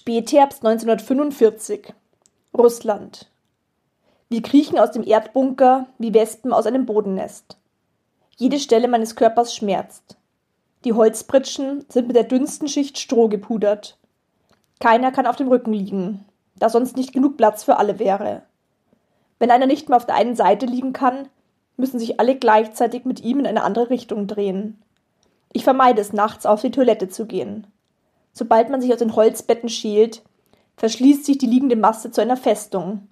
Spätherbst 1945. Russland. Wir kriechen aus dem Erdbunker wie Wespen aus einem Bodennest. Jede Stelle meines Körpers schmerzt. Die Holzpritschen sind mit der dünnsten Schicht Stroh gepudert. Keiner kann auf dem Rücken liegen, da sonst nicht genug Platz für alle wäre. Wenn einer nicht mehr auf der einen Seite liegen kann, müssen sich alle gleichzeitig mit ihm in eine andere Richtung drehen. Ich vermeide es nachts auf die Toilette zu gehen. Sobald man sich aus den Holzbetten schält, verschließt sich die liegende Masse zu einer Festung.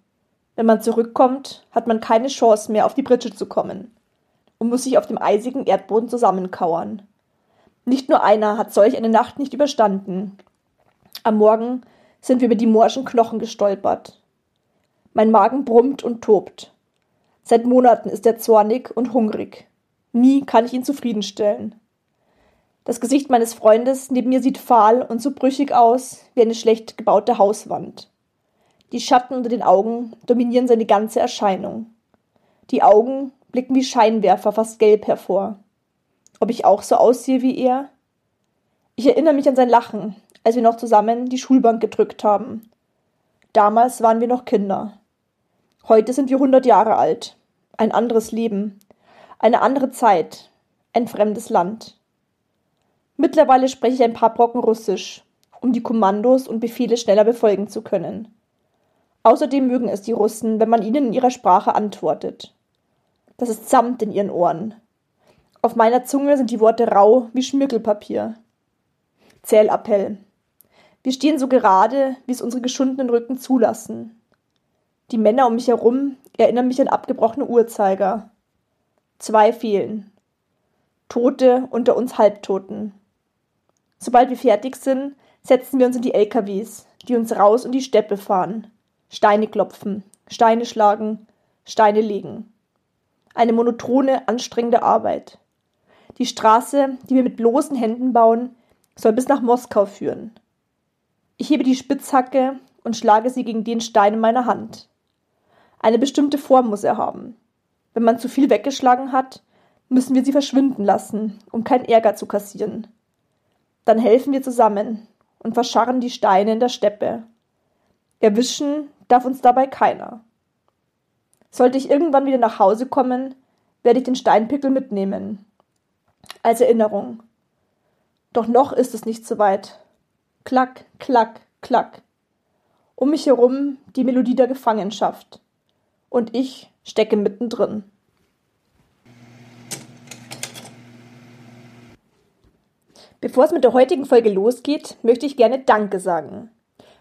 Wenn man zurückkommt, hat man keine Chance mehr, auf die Pritsche zu kommen und muss sich auf dem eisigen Erdboden zusammenkauern. Nicht nur einer hat solch eine Nacht nicht überstanden. Am Morgen sind wir über die morschen Knochen gestolpert. Mein Magen brummt und tobt. Seit Monaten ist er zornig und hungrig. Nie kann ich ihn zufriedenstellen. Das Gesicht meines Freundes neben mir sieht fahl und so brüchig aus wie eine schlecht gebaute Hauswand. Die Schatten unter den Augen dominieren seine ganze Erscheinung. Die Augen blicken wie Scheinwerfer fast gelb hervor. Ob ich auch so aussehe wie er? Ich erinnere mich an sein Lachen, als wir noch zusammen die Schulbank gedrückt haben. Damals waren wir noch Kinder. Heute sind wir hundert Jahre alt. Ein anderes Leben. Eine andere Zeit. Ein fremdes Land. Mittlerweile spreche ich ein paar Brocken Russisch, um die Kommandos und Befehle schneller befolgen zu können. Außerdem mögen es die Russen, wenn man ihnen in ihrer Sprache antwortet. Das ist Samt in ihren Ohren. Auf meiner Zunge sind die Worte rau wie Schmirgelpapier. Zählappell. Wir stehen so gerade, wie es unsere geschundenen Rücken zulassen. Die Männer um mich herum erinnern mich an abgebrochene Uhrzeiger. Zwei fehlen. Tote unter uns Halbtoten. Sobald wir fertig sind, setzen wir uns in die LKWs, die uns raus in die Steppe fahren. Steine klopfen, Steine schlagen, Steine legen. Eine monotone, anstrengende Arbeit. Die Straße, die wir mit bloßen Händen bauen, soll bis nach Moskau führen. Ich hebe die Spitzhacke und schlage sie gegen den Stein in meiner Hand. Eine bestimmte Form muss er haben. Wenn man zu viel weggeschlagen hat, müssen wir sie verschwinden lassen, um keinen Ärger zu kassieren. Dann helfen wir zusammen und verscharren die Steine in der Steppe. Erwischen darf uns dabei keiner. Sollte ich irgendwann wieder nach Hause kommen, werde ich den Steinpickel mitnehmen. Als Erinnerung. Doch noch ist es nicht so weit. Klack, klack, klack. Um mich herum die Melodie der Gefangenschaft. Und ich stecke mittendrin. Bevor es mit der heutigen Folge losgeht, möchte ich gerne Danke sagen.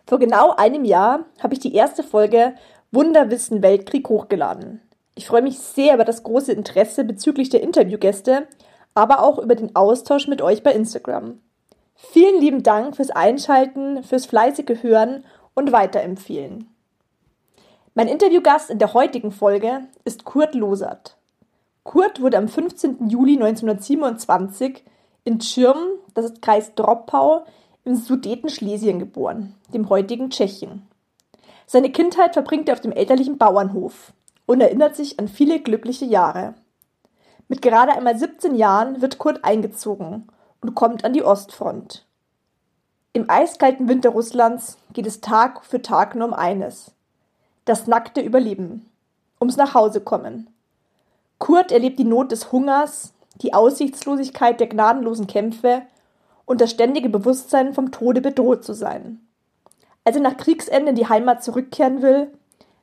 Vor genau einem Jahr habe ich die erste Folge Wunderwissen Weltkrieg hochgeladen. Ich freue mich sehr über das große Interesse bezüglich der Interviewgäste, aber auch über den Austausch mit euch bei Instagram. Vielen lieben Dank fürs Einschalten, fürs fleißige Hören und Weiterempfehlen. Mein Interviewgast in der heutigen Folge ist Kurt Losert. Kurt wurde am 15. Juli 1927 in Tschirm, das ist Kreis Droppau, im Sudetenschlesien geboren, dem heutigen Tschechien. Seine Kindheit verbringt er auf dem elterlichen Bauernhof und erinnert sich an viele glückliche Jahre. Mit gerade einmal 17 Jahren wird Kurt eingezogen und kommt an die Ostfront. Im eiskalten Winter Russlands geht es Tag für Tag nur um eines. Das nackte Überleben. ums Nachhausekommen. Kurt erlebt die Not des Hungers, die Aussichtslosigkeit der gnadenlosen Kämpfe und das ständige Bewusstsein, vom Tode bedroht zu sein. Als er nach Kriegsende in die Heimat zurückkehren will,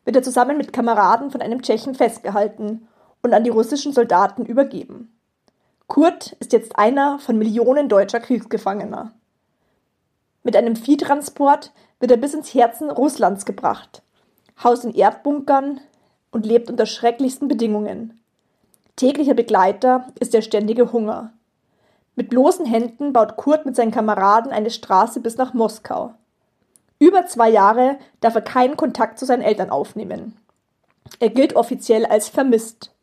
wird er zusammen mit Kameraden von einem Tschechen festgehalten und an die russischen Soldaten übergeben. Kurt ist jetzt einer von Millionen deutscher Kriegsgefangener. Mit einem Viehtransport wird er bis ins Herzen Russlands gebracht, haust in Erdbunkern und lebt unter schrecklichsten Bedingungen. Täglicher Begleiter ist der ständige Hunger. Mit bloßen Händen baut Kurt mit seinen Kameraden eine Straße bis nach Moskau. Über zwei Jahre darf er keinen Kontakt zu seinen Eltern aufnehmen. Er gilt offiziell als vermisst.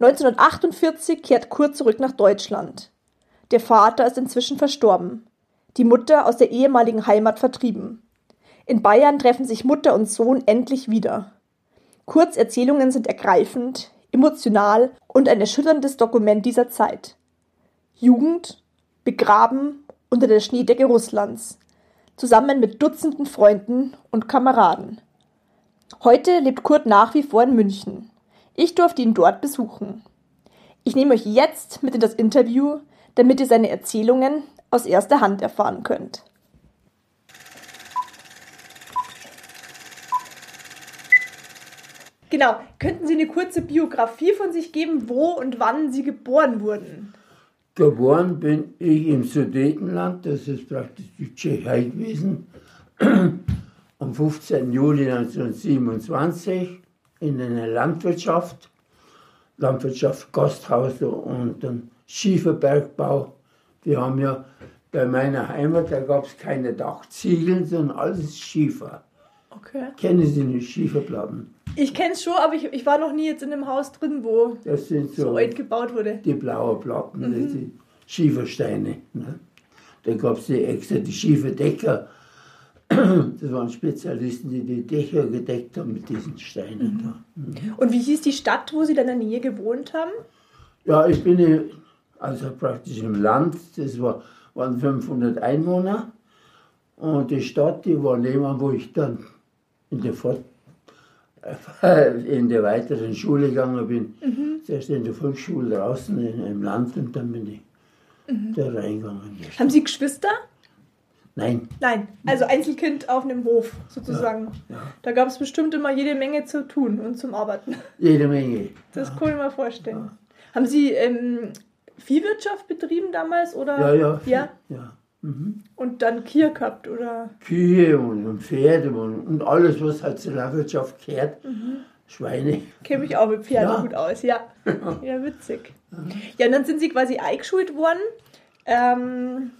1948 kehrt Kurt zurück nach Deutschland. Der Vater ist inzwischen verstorben, die Mutter aus der ehemaligen Heimat vertrieben. In Bayern treffen sich Mutter und Sohn endlich wieder. Kurz Erzählungen sind ergreifend, emotional und ein erschütterndes Dokument dieser Zeit. Jugend, begraben unter der Schneedecke Russlands, zusammen mit Dutzenden Freunden und Kameraden. Heute lebt Kurt nach wie vor in München. Ich durfte ihn dort besuchen. Ich nehme euch jetzt mit in das Interview, damit ihr seine Erzählungen aus erster Hand erfahren könnt. Genau, könnten Sie eine kurze Biografie von sich geben, wo und wann Sie geboren wurden? Geboren bin ich im Sudetenland, das ist praktisch die Tschechei gewesen, am 15. Juli 1927 in einer Landwirtschaft, Landwirtschaft Gasthaus und dann Schieferbergbau. Wir haben ja bei meiner Heimat, da gab es keine Dachziegeln, sondern alles Schiefer. Okay. Kennen Sie die Schieferplatten? Ich kenne es schon, aber ich, ich war noch nie jetzt in einem Haus drin, wo Das sind so so alt gebaut wurde. die blauen Platten, das sind Schiefersteine. Ne? Da gab es die extra die Schieferdecker. Das waren Spezialisten, die die Dächer gedeckt haben mit diesen Steinen. Da. Und wie hieß die Stadt, wo Sie dann in der Nähe gewohnt haben? Ja, ich bin hier, also praktisch im Land, das war, waren 500 Einwohner. Und die Stadt, die war nebenan, wo ich dann in der, Fort in der weiteren Schule gegangen bin. Zuerst in der Volksschule draußen in, im Land und dann bin ich da reingegangen. Haben Sie Geschwister? Nein, Nein, also Einzelkind auf einem Hof sozusagen. ja. Da gab es bestimmt immer jede Menge zu tun und zum Arbeiten. jede Menge. Das kann ich mir vorstellen. Haben Sie ähm, Viehwirtschaft betrieben damals oder? Ja, ja. ja. Mhm. Und dann Kier gehabt oder? Kühe und, und Pferde und, und alles, was halt zur Landwirtschaft gehört. Schweine. Kenne mich auch mit Pferden Ja. gut aus, ja. Ja, witzig. Ja, und dann sind Sie quasi eingeschult worden. Ähm,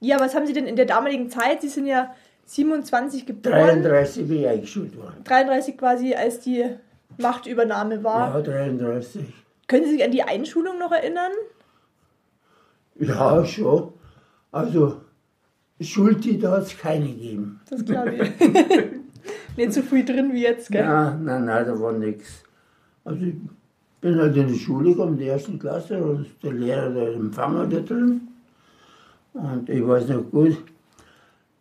ja, was haben Sie denn in der damaligen Zeit? Sie sind ja 27 geboren. 33 bin ich eingeschult worden. 33 quasi, als die Machtübernahme war. Ja, 33. Können Sie sich an die Einschulung noch erinnern? Ja, schon. Also, Schultitel hat es keine gegeben. Das glaube ich. Nicht so viel drin wie jetzt, gell? Ja, nein, nein, da war nichts. Also, ich bin halt in die Schule gekommen, in die ersten Klasse, und der Lehrer, der Empfänger da drin. Und ich weiß noch gut,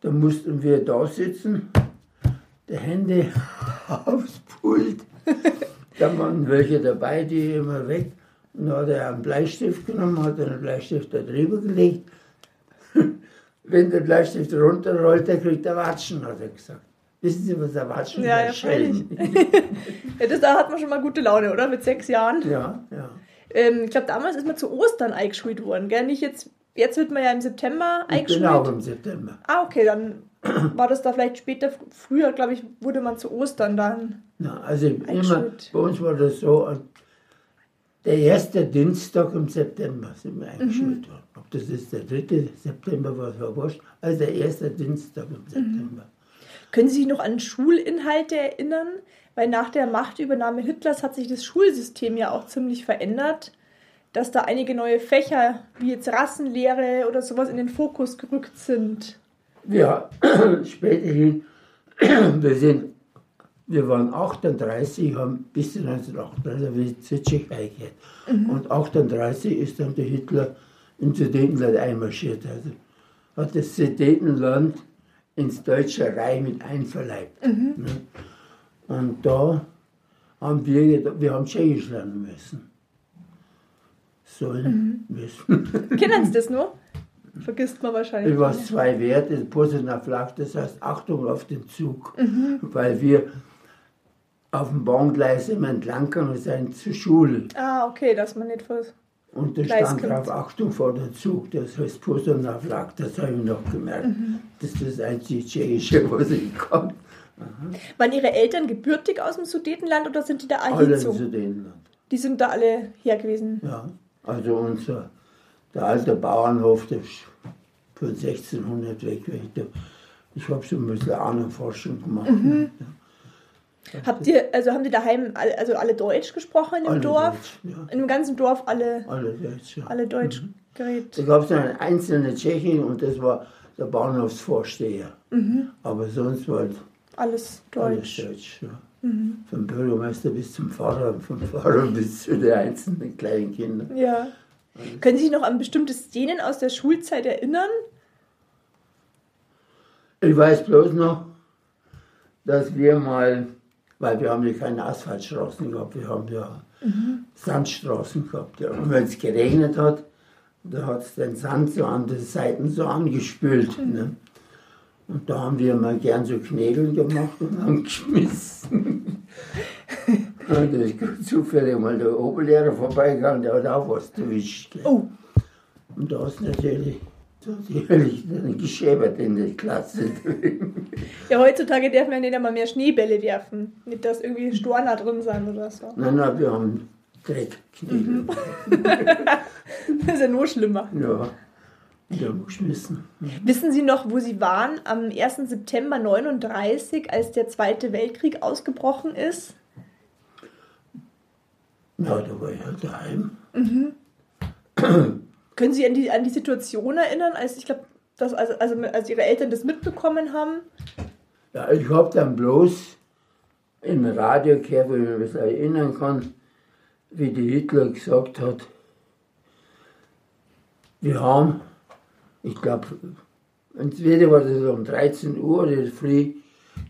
da mussten wir da sitzen, die Hände aufs Pult. Da waren welche dabei, die immer weg. Und dann hat er einen Bleistift genommen, hat den Bleistift da drüber gelegt. Wenn der Bleistift runterrollt, der kriegt er Watschen, hat er gesagt. Wissen Sie, was er Watschen Ja, ja. Ja, das, da hat man schon mal gute Laune, oder? Mit sechs Jahren. Ja, ja. Ähm, ich glaube, damals ist man zu Ostern eingeschult worden, gell? Nicht jetzt, jetzt wird man ja im September eingeschult. auch im September. Ah, okay, dann war das da vielleicht später, früher, glaube ich, wurde man zu Ostern dann. Ja, also immer, bei uns war das so, der erste Dienstag im September sind wir eingeschult worden. Das jetzt der dritte September war, war wurscht. Also der erste Dienstag im September. Können Sie sich noch an Schulinhalte erinnern? Weil nach der Machtübernahme Hitlers hat sich das Schulsystem ja auch ziemlich verändert, dass da einige neue Fächer wie jetzt Rassenlehre oder sowas in den Fokus gerückt sind. Ja, späterhin, wir sind, wir waren 38, haben bis 1938 haben wir zur Tschechei gehört. Und 38 ist dann der Hitler ins Sudetenland einmarschiert. Also hat das Sudetenland ins Deutsche Reich mit einverleibt. Ne? Und da haben wir, wir haben Tschechisch lernen müssen. Sollen müssen. Kennen Sie das nur? Vergisst man wahrscheinlich. Ich weiß zwei Werte, Posener Flak, das heißt Achtung auf den Zug. Weil wir auf dem Bahngleis immer entlang gegangen sind zur Schule. Ah, okay, dass man nicht vor. Und da stand drauf Achtung vor dem Zug, das heißt Posener Flak, das habe ich noch gemerkt. Das ist das einzige Tschechische, was ich kann. Waren Ihre Eltern gebürtig aus dem Sudetenland oder sind die da Alle in erhitzung? Sudetenland. Die sind da alle her gewesen. Ja, also unser, der alte Bauernhof, der ist von 1600 weg. Ich habe schon ein bisschen Ahnenforschung gemacht. Mhm. Habt ihr, also haben die daheim alle, also alle Deutsch gesprochen in dem Alle Dorf? Deutsch, ja. In dem ganzen Dorf alle, Alle Deutsch, ja. alle Deutsch geredet. Da gab es eine einzelne Tschechin und das war der Bahnhofsvorsteher. Aber sonst war Alles alles Deutsch. Deutsch. Ja. Vom Bürgermeister bis zum Pfarrer, vom Pfarrer bis zu den einzelnen kleinen Kindern. Ja. Können Sie sich noch an bestimmte Szenen aus der Schulzeit erinnern? Ich weiß bloß noch, dass wir mal, weil wir haben ja keine Asphaltstraßen gehabt, wir haben ja Sandstraßen gehabt. Ja. Und wenn es geregnet hat, da hat es den Sand so an den Seiten so angespült. Ne? Und da haben wir mal gern so Knädel gemacht und haben geschmissen. und da ist zufällig mal der Oberlehrer vorbeigegangen, der hat auch was erwischt. Oh, Und da ist natürlich sicherlich dann geschäbert in der Klasse drin. ja, heutzutage darf man ja nicht einmal mehr Schneebälle werfen. Nicht, dass irgendwie Storner drin sind oder so. Nein, nein, wir haben Dreckknädel. Das ist ja nur schlimmer. Ja, wir geschmissen. Wissen Sie noch, wo Sie waren am 1. September 39, als der Zweite Weltkrieg ausgebrochen ist? Ja, da war ich halt daheim. Können Sie an die, an die Situation erinnern, als ich glaube, dass also, also als Ihre Eltern das mitbekommen haben? Ja, ich habe dann bloß im Radio gehört, wo ich mich ein bisschen erinnern kann, wie die Hitler gesagt hat, wir haben, ich glaube, entweder war das um 13 Uhr oder früh,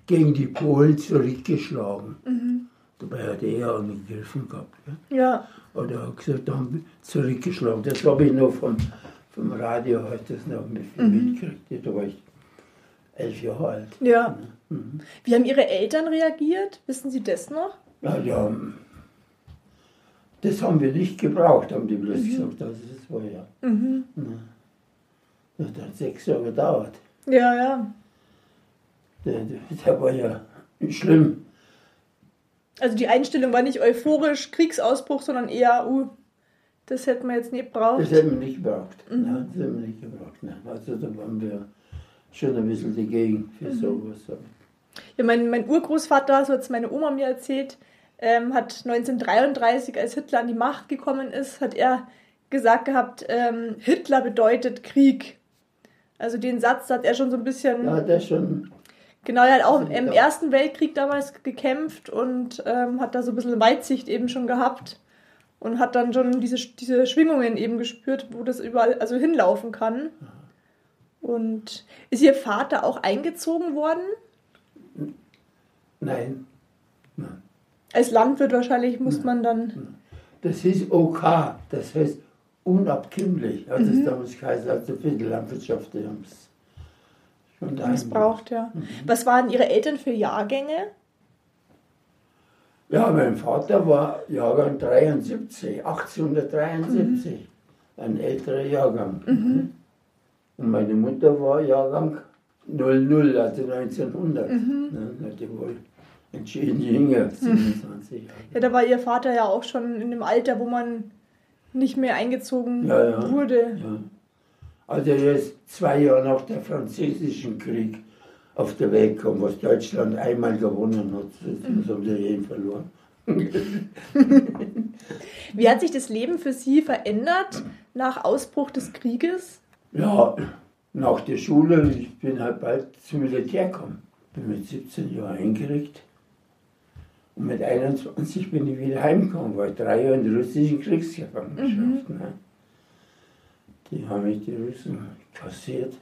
gegen die Polen zurückgeschlagen. Dabei hat er ja angegriffen gehabt. Gell? Ja. Oder er hat gesagt, haben wir zurückgeschlagen. Das habe ich noch vom, vom Radio halt das noch mit, mitgekriegt. Da war ich elf Jahre alt. Ja. Wie haben Ihre Eltern reagiert? Wissen Sie das noch? Ja, die haben, das haben wir nicht gebraucht, haben die bloß gesagt. Also das war ja. Das hat sechs Jahre gedauert. Ja, ja. Der, der war ja schlimm. Also die Einstellung war nicht euphorisch, Kriegsausbruch, sondern eher, uh, das hätten wir jetzt nicht gebraucht. Das hätten wir nicht gebraucht. Nein, das hätten wir nicht gebraucht. Nein. Also da waren wir schon ein bisschen dagegen für sowas. Ja, mein, mein Urgroßvater, so hat es meine Oma mir erzählt, ähm, hat 1933, als Hitler an die Macht gekommen ist, hat er gesagt gehabt, ähm, Hitler bedeutet Krieg. Also den Satz hat er schon so ein bisschen, Ja, das schon. Genau, er hat auch Also, im ja. Ersten Weltkrieg damals gekämpft und ähm, hat da so ein bisschen Weitsicht eben schon gehabt und hat dann schon diese, diese Schwingungen eben gespürt, wo das überall also hinlaufen kann. Und ist Ihr Vater auch eingezogen worden? Nein. Als Landwirt wahrscheinlich muss man dann. Das hieß OK, das heißt unabkömmlich. Hat es damals geheißen, also für die Landwirtschaft. Die haben daheim missbraucht, ja. Was waren Ihre Eltern für Jahrgänge? Ja, mein Vater war Jahrgang 73, 1873. Ein älterer Jahrgang. Und meine Mutter war Jahrgang 00, also 1900. Ja, na, die wohl entschieden jünger, 27 Jahre. Ja, da war Ihr Vater ja auch schon in dem Alter, wo man nicht mehr eingezogen Ja, ja. wurde. Ja. Also er ist zwei Jahre nach dem französischen Krieg auf der Welt gekommen, was Deutschland einmal gewonnen hat. Das haben sie jeden verloren. Wie hat sich das Leben für Sie verändert nach Ausbruch des Krieges? Ja, nach der Schule, ich bin halt bald zum Militär gekommen. Bin mit 17 Jahren eingerückt. Und mit 21 bin ich wieder heimgekommen, war ich drei Jahre in der russischen Kriegsgefangenschaft. Ne? Die haben mich die Russen kassiert.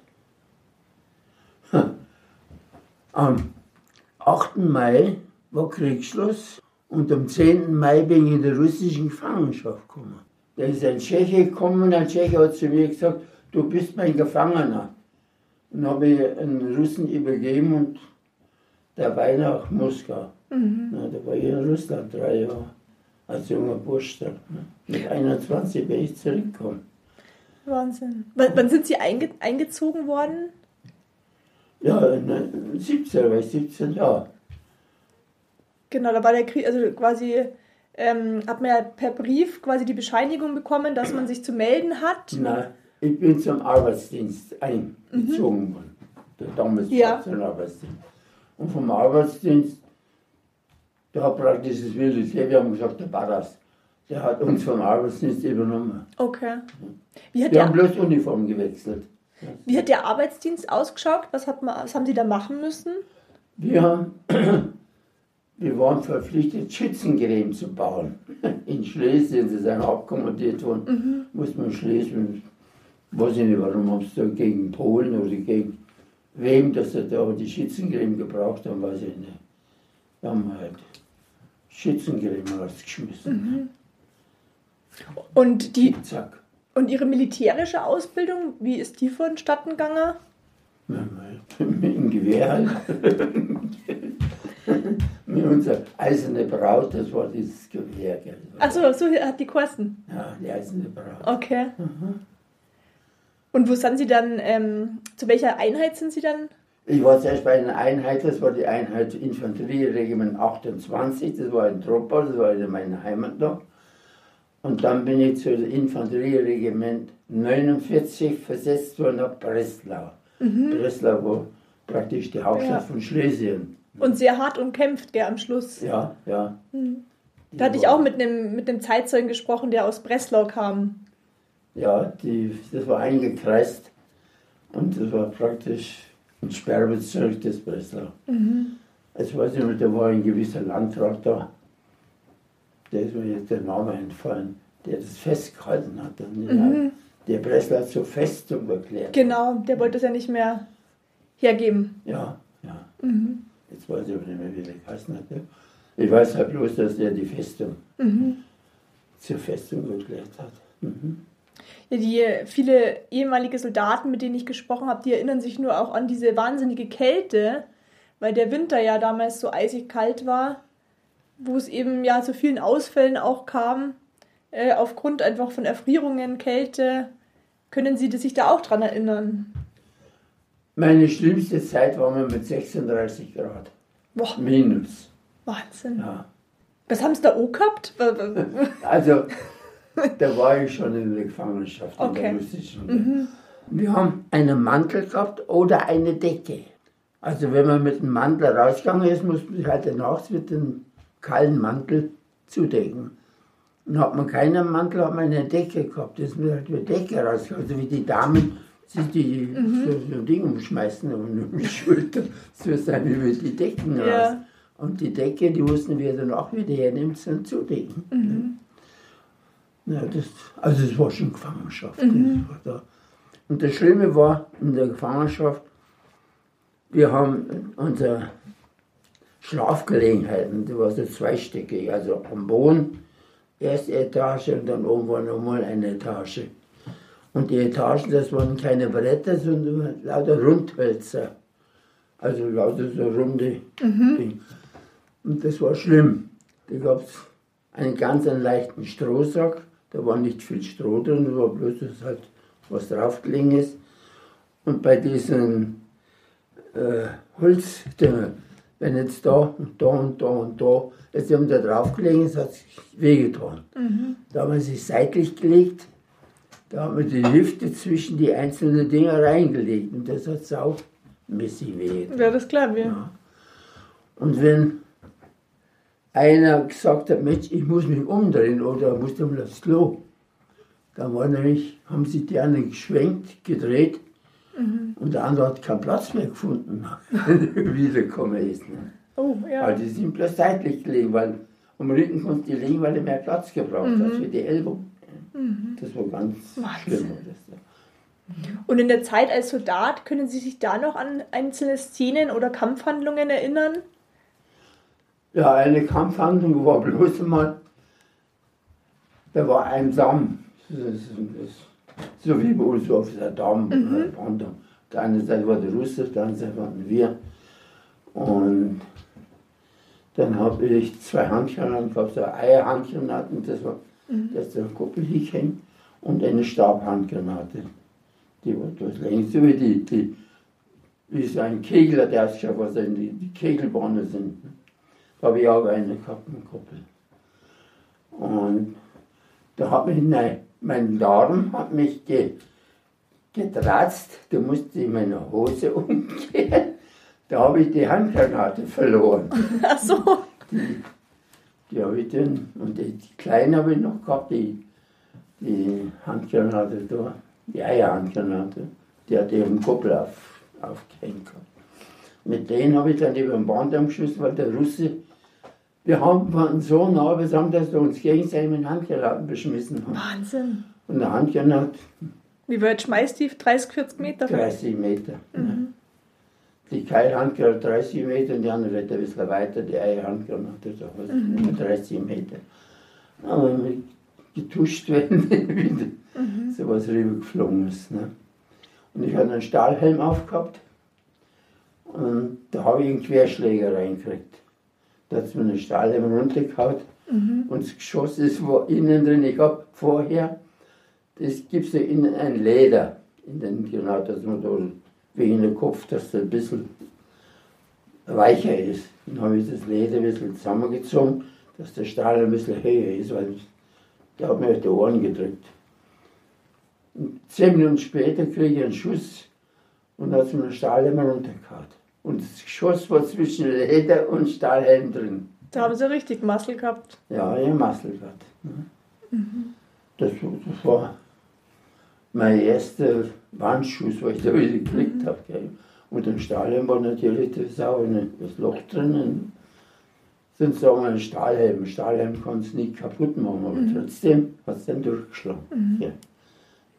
Am 8. Mai war Kriegsschluss Und am 10. Mai bin ich in der russischen Gefangenschaft gekommen. Da ist ein Tscheche gekommen und ein Tscheche hat zu mir gesagt, du bist mein Gefangener. Und habe ich einen Russen übergeben und dabei nach Moskau. Na, da war ich in Russland drei Jahre als junger Bursch. ne. Mit 21 bin ich zurückgekommen. Wahnsinn. Wann, wann sind Sie einge eingezogen worden? Ja, ne, 17, war ich 17 Jahre. Genau, da war der Krieg, also quasi ähm, hat man ja per Brief quasi die Bescheinigung bekommen, dass man sich zu melden hat. Nein, ich bin zum Arbeitsdienst eingezogen worden. Der damals Ja. zum Arbeitsdienst. Und vom Arbeitsdienst, da hat praktisch das Militär, wir haben gesagt, der Barras, der hat uns vom Arbeitsdienst übernommen. Okay. Wie hat, Wir haben bloß Uniform gewechselt. wie hat der Arbeitsdienst ausgeschaut? Was, hat man, was haben Sie da machen müssen? Wir haben, wir waren verpflichtet, Schützengräben zu bauen. In Schlesien, sie sind abkommandiert worden, muss man Schlesien, weiß ich nicht warum, ob es da gegen Polen oder gegen wem, dass sie da die Schützengräben gebraucht haben, weiß ich nicht. Wir haben halt Schützengräben rausgeschmissen. Und, die, Zack. und Ihre militärische Ausbildung, wie ist die vonstatten gegangen? Mit dem Gewehr halt. Mit unserer eiserne Braut, das war dieses Gewehr. gell. Achso, so hat die Kosten. Ja, die eiserne Braut. Okay. Und wo sind Sie dann, ähm, zu welcher Einheit sind Sie dann? Ich war zuerst bei einer Einheit, das war die Einheit Infanterieregiment 28, das war in Troppau, das war in meiner Heimat da. Und dann bin ich zu Infanterieregiment 49 versetzt worden nach Breslau. Breslau war praktisch die Hauptstadt Ja. von Schlesien. Und sehr hart umkämpft, gell, am Schluss. Ja, ja. Da hatte ich auch mit einem, mit einem Zeitzeugen gesprochen, der aus Breslau kam. Ja, die, das war eingekreist und das war praktisch ein Sperrbezirk des Breslau. Ich weiß nicht da war ein gewisser Landrat da, der ist mir jetzt der Name entfallen, der das festgehalten hat. Und Der Breslau zur Festung erklärt. Genau, der wollte es ja nicht mehr hergeben. Ja, ja. Jetzt weiß ich aber nicht mehr, wie der geheißen hat. ja. Ich weiß halt bloß, dass er die Festung zur Festung erklärt hat. Ja, die viele ehemalige Soldaten, mit denen ich gesprochen habe, die erinnern sich nur auch an diese wahnsinnige Kälte, weil der Winter ja damals so eisig kalt war, wo es eben ja zu vielen Ausfällen auch kam, äh, aufgrund einfach von Erfrierungen, Kälte. Können Sie sich da auch dran erinnern? Meine schlimmste Zeit war mal mit 36 Grad. Boah, Minus. Wahnsinn. Ja. Was haben Sie da auch gehabt? Also, da war ich schon in der Gefangenschaft, Okay. russischen. Wir haben einen Mantel gehabt oder eine Decke. Also, wenn man mit dem Mantel rausgegangen ist, musste man sich halt nachts mit dem kalten Mantel zudecken. Und hat man keinen Mantel, hat man eine Decke gehabt. Das ist mir halt mit Decke rausgegangen. Also, wie die Damen sich die so, so ein Ding umschmeißen um die Schulter, so sind über die Decken raus. Ja. Und die Decke, die wussten wir dann auch wieder hernimmt und zudecken. Ja, das, also es war schon Gefangenschaft. Das war da. Und das Schlimme war in der Gefangenschaft, wir haben unsere Schlafgelegenheiten, die war so zweistöckig, also am Boden, erste Etage und dann oben war nochmal eine Etage. Und die Etagen, das waren keine Bretter, sondern lauter Rundhölzer. Also lauter so runde Dinge. Und das war schlimm. Da gab es einen ganz einen leichten Strohsack, da war nicht viel Stroh drin, da war bloß das halt was draufgelegen ist. Und bei diesen äh, Holzdingen, wenn jetzt da und da und da und da, jetzt haben da draufgelegen, es hat sich wehgetan. Da haben wir sich seitlich gelegt, da haben wir die Hüfte zwischen die einzelnen Dinger reingelegt und das hat auch mäßig wehgetan. ja, das klar. Wir. Ja. Und wenn einer gesagt hat, Mensch, ich muss mich umdrehen oder muss dann mal aufs Klo, dann war nämlich, haben sich die anderen geschwenkt, gedreht und der andere hat keinen Platz mehr gefunden, er wiedergekommen ist. Ne? Oh, ja. Weil die sind bloß seitlich gelegen, weil am Rücken konnte die liegen, weil er mehr Platz gebraucht hat für die Ellbogen. Das war ganz Wahnsinn. schlimm. Das, Und in der Zeit als Soldat, können Sie sich da noch an einzelne Szenen oder Kampfhandlungen erinnern? Ja, eine Kampfhandlung war bloß einmal, da war ein Damm. Das ist, das, so wie bei uns auf der Damm. Mhm. Auf der einen Seite war der Russe, der anderen Seite waren wir. Und dann habe ich zwei Handgranaten gehabt, so Eierhandgranaten, das war, mhm. das der Kuppel hängt, und eine Stabhandgranate. Die war etwas länger, so wie die, die wie so ein Kegel, der ausgeschaut, was die, die Kegelbahnen sind. Da habe ich auch eine gehabt im Kuppel. Und da hat mich, nein, mein Darm hat mich ge, getratzt, da musste ich meine Hose umgehen. Da habe ich die Handgranate verloren. Ach so. Die, die habe ich dann, und die, die kleine habe ich noch gehabt, die, die Handgranate da, die Eierhandgranate, die hatte ich im Koppel auf, aufgehängt gehabt. Mit denen habe ich dann über den Bahndamm geschossen, weil der Russe, wir haben waren so nah zusammen, dass wir uns gegenseitig mit Handgranaten beschmissen haben. Wahnsinn. Und der Handgranat Wie weit schmeißt die? 30, 40 Meter? 30 Meter. Mhm. Die Keilhandgranate 30 Meter und die andere wird ein bisschen weiter, die Eierhandgranate so was, mhm. 30 Meter. Aber mit getuscht werden, wieder mhm. so was rübergeflogen ist. Ne? Und ich hatte einen Stahlhelm aufgehabt und da habe ich einen Querschläger reingekriegt. Da hat es mir einen Stahlhelm runtergehauen mhm. und das Geschoss ist wo innen drin. Ich habe vorher, das gibt es innen ein Leder in den Granaten, dass man da wegen dem Kopf, dass der ein bisschen weicher ist. Dann habe ich das Leder ein bisschen zusammengezogen, dass der Stahl ein bisschen höher ist, weil der hat mir auf die Ohren gedrückt. Und zehn Minuten später kriege ich einen Schuss und hat mir den Stahlhelm runtergehauen. Und das Geschoss war zwischen Leder und Stahlhelm drin. Da haben sie richtig Muskel gehabt. Ja, ich habe Muskel gehabt. Mhm. Das, das war mein erster Wandschuss, was ich da wieder gekriegt mhm. habe. Und den Stahlhelm war natürlich das auch ein, das Loch drinnen. Sonst sagen wir ein Stahlhelm. Stahlhelm kann es nicht kaputt machen, aber mhm. trotzdem hat es dann durchgeschlagen. Mhm. Ja.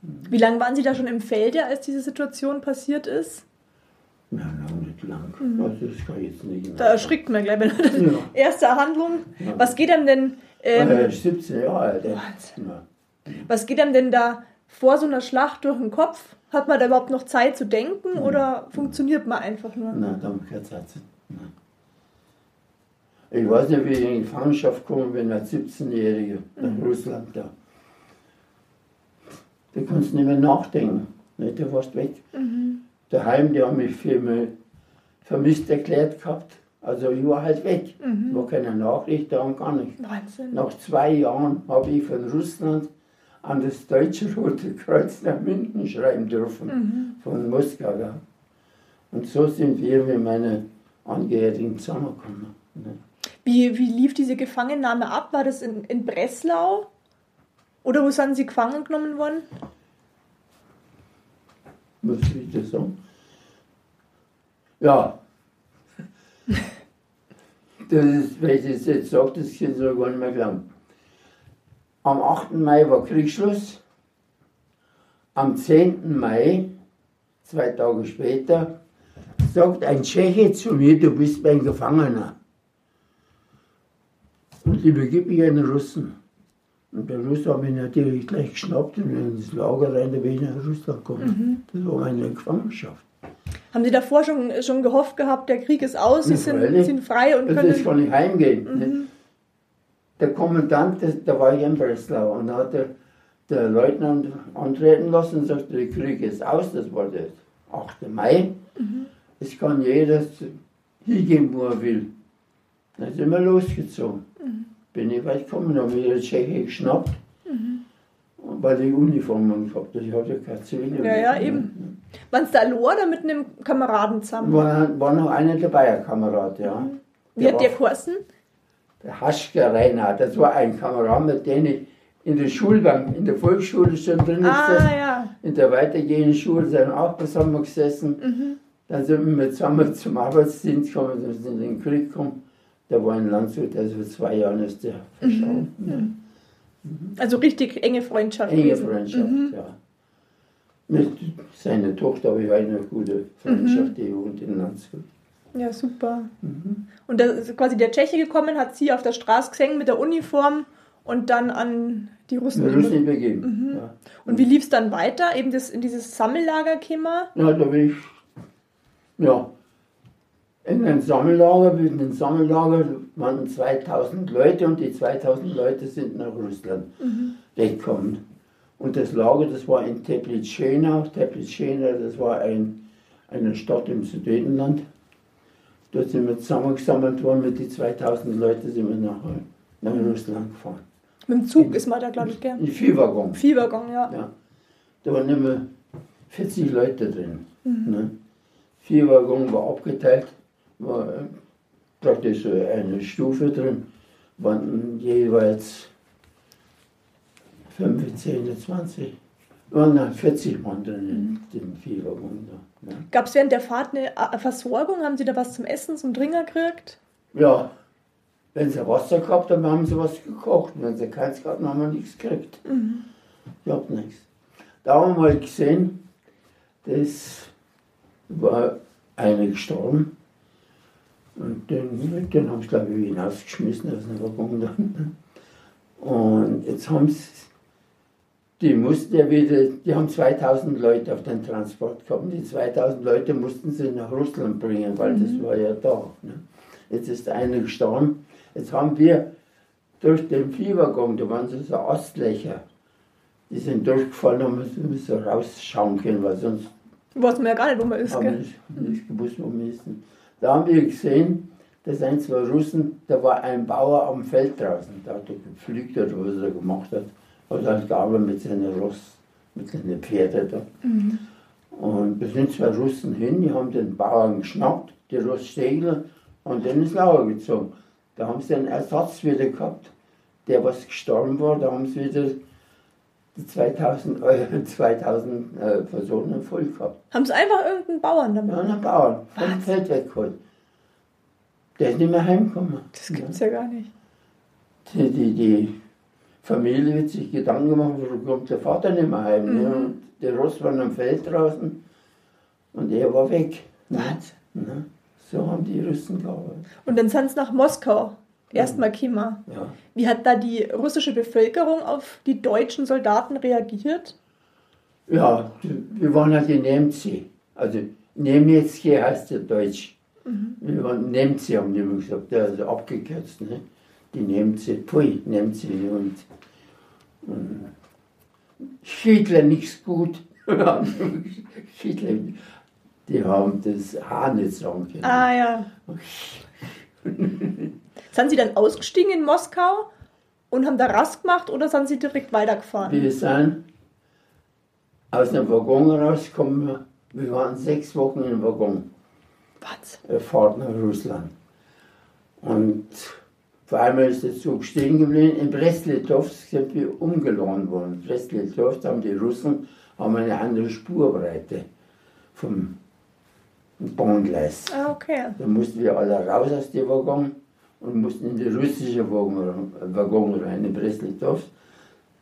Wie lange waren Sie da schon im Felde, als diese Situation passiert ist? Lange nicht lang. Mhm. Also das kann ich jetzt nicht mehr. Da erschrickt man gleich der ja. ersten Handlung. Ja. Was geht einem denn. Ähm, äh, 17 Jahre alt. Ja. Was geht einem denn da vor so einer Schlacht durch den Kopf? Hat man da überhaupt noch Zeit zu denken mhm. oder funktioniert man einfach nur? Nein, da haben wir keine Zeit. Nein. Ich weiß nicht, wie ich in Gefangenschaft gekommen bin als 17-Jähriger nach mhm. Russland da. Da kannst du nicht mehr nachdenken. Nicht? Du warst weg. Mhm. Daheim, die haben mich viermal vermisst erklärt gehabt. Also ich war halt weg. Mhm. War keine Nachricht da und gar nichts. Wahnsinn. Nach zwei Jahren habe ich von Russland an das Deutsche Rote Kreuz nach München schreiben dürfen, mhm. von Moskau. Ja. Und so sind wir mit meinen Angehörigen zusammengekommen. Ne? Wie, wie lief diese Gefangennahme ab? War das in, in Breslau? Oder wo sind Sie gefangen genommen worden? Soll ich das sagen? Ja. Das ist, wenn ich das jetzt sage, das können Sie gar nicht mehr glauben. Am 8. Mai war Kriegsschluss. Am 10. Mai, zwei Tage später, sagt ein Tscheche zu mir, du bist mein Gefangener. Und ich begib mich einen Russen. Und der Russe hat mich natürlich gleich geschnappt und ins Lager rein, da bin ich nach Russland gekommen. Mhm. Das war meine Gefangenschaft. Haben Sie davor schon, schon gehofft gehabt, der Krieg ist aus, Sie sind, sind, frei und können... Jetzt kann ich heimgehen. Mhm. Der Kommandant, da war ich in Breslau und da hat der, der Leutnant antreten lassen und sagte, der Krieg ist aus, das war der 8. Mai. Mhm. Es kann jeder hingehen, wo er will. Dann sind wir losgezogen. Mhm. Bin ich weit gekommen, habe mir die Tscheche geschnappt, mhm. weil ich Uniformen gehabt habe. Ich hatte keine Zivile. Ja, ja, eben. Waren es da allein oder mit einem Kameraden zusammen? War, war noch einer dabei, ein Kamerad, ja. Mhm. Wie der hat der geheißen? Der Haschke Reinhard, das war ein Kamerad, mit dem ich in der Schulbank, in der Volksschule schon drin ah, ja. In der weitergehenden Schule sind wir auch zusammen gesessen. Mhm. Dann sind wir zusammen zum Arbeitsdienst gekommen, sind in den Krieg gekommen. Der war in Landshut, also vor zwei Jahren ist der verschwunden. Mhm. Mhm. Also richtig enge Freundschaft. Enge gewesen. Freundschaft, mhm. ja. Mit seiner Tochter habe ich eine gute Freundschaft, mhm. die wohnt in Landshut. Ja, super. Und da ist quasi der Tscheche gekommen, hat sie auf der Straße gesehen mit der Uniform und dann an die Russen. Müssen über- übergeben. Ja. Und wie lief es dann weiter? Eben das, in dieses Sammellager gekommen? Ja, da bin ich, ja, in ein Sammellager, in einem Sammellager waren 2000 Leute und die 2000 Leute sind nach Russland weggekommen. Und das Lager, das war in Teplitschena. Teplitschena, das war ein, eine Stadt im Sudetenland. Dort sind wir zusammengesammelt worden mit den 2000 Leuten, sind wir nach, nach Russland gefahren. Mit dem Zug ist man da, glaube ich, gell? In Viehwaggon. Fiebergang, ja. Ja. Da waren immer 40 Leute drin. Ne? Vier Waggons war abgeteilt, war äh, praktisch so eine Stufe drin, waren jeweils 5, 10, 20, waren dann 40 Mann drin in den vier Waggons. Da, ne? Gab es während der Fahrt eine äh, Versorgung? Haben Sie da was zum Essen, zum Trinken gekriegt? Ja, wenn sie Wasser gehabt haben, haben sie was gekocht. Wenn sie keins gehabt haben, haben wir nichts gekriegt. Ich hab nichts. Da haben wir gesehen, das war einer gestorben. Und den, den haben sie, glaube ich, hinausgeschmissen aus dem Waggon dann. Und jetzt haben sie, die mussten ja wieder, die haben 2000 Leute auf den Transport gehabt. Und die 2000 Leute mussten sie nach Russland bringen, weil das war ja da. Ne? Jetzt ist einer gestorben. Jetzt haben wir durch den Viehwaggon, da waren so, so Astlöcher, die sind durchgefallen, haben wir müssen so rausschauen können, weil sonst Weiß man ja gar nicht, wo man ist, haben gell? nicht, nicht gewusst, wo wir sind. Da haben wir gesehen, da sind zwei Russen, da war ein Bauer am Feld draußen, da hat er gepflügt oder was er gemacht hat, hat halt gearbeitet mit seinen Ross, mit seinen Pferden da. Und da sind zwei Russen hin, die haben den Bauern geschnappt, die Rossstegel, und den ins Lager gezogen. Da haben sie einen Ersatz wieder gehabt, der was gestorben war, da haben sie wieder die 2000, äh, 2000 äh, Personen voll gehabt. Haben Sie einfach irgendeinen Bauern damit? Ja, einen Bauern vom? Feld weggeholt. Der ist nicht mehr heimgekommen. Das gibt's ja gar nicht. Die, die, die Familie wird sich Gedanken machen, warum kommt der Vater nicht mehr heim. Ne? Und der Ross war am Feld draußen und er war weg. Ne? Was? Ne? So haben die Russen gearbeitet. Und dann sind Sie nach Moskau. Erstmal gekommen. Ja. Wie hat da die russische Bevölkerung auf die deutschen Soldaten reagiert? Ja, wir waren halt in Nemzi. Also Nemetzki heißt ja Deutsch. Wir waren Nemzi, haben die immer gesagt, also abgekürzt. Ne? Die Nemzi, pui, Nemzi und, und Schiedler nichts gut. Schiedler, die haben das Haar nicht sagen können. Ah ja. sind Sie dann ausgestiegen in Moskau und haben da Rast gemacht oder sind Sie direkt weitergefahren? Wir sind aus dem Waggon rausgekommen. Wir waren sechs Wochen im Waggon. Was? äh, Fahrt nach Russland. Und vor allem ist der Zug stehen geblieben. In Brest-Litovsk sind wir umgeladen worden. Brest-Litovsk haben die Russen haben eine andere Spurbreite vom Bahngleis. Ah, okay. Da mussten wir alle raus aus dem Waggon und mussten in die russische Waggon, Waggon rein, in Brest-Litovsk,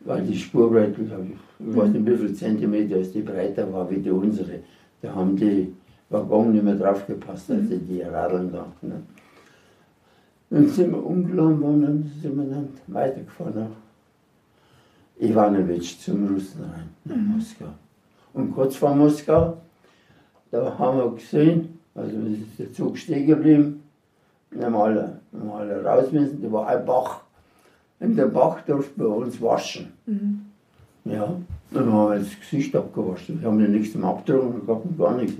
weil die Spurbreite, ich, weiß nicht wie viel Zentimeter ist die breiter war wie die unsere. Da haben die Waggon nicht mehr drauf gepasst, also die Radeln da. Ne? Dann sind wir umgeladen worden und sind wir dann weitergefahren nach Iwanowitsch zum Russen rein, nach Moskau. Und kurz vor Moskau, da haben wir gesehen, also ist der Zug stehen geblieben, dann haben wir raus müssen, da war ein Bach. In dem Bach durften wir uns waschen. Ja, dann haben wir das Gesicht abgewaschen. Wir haben ja nichts zum Abdrucken gehabt und gar nichts.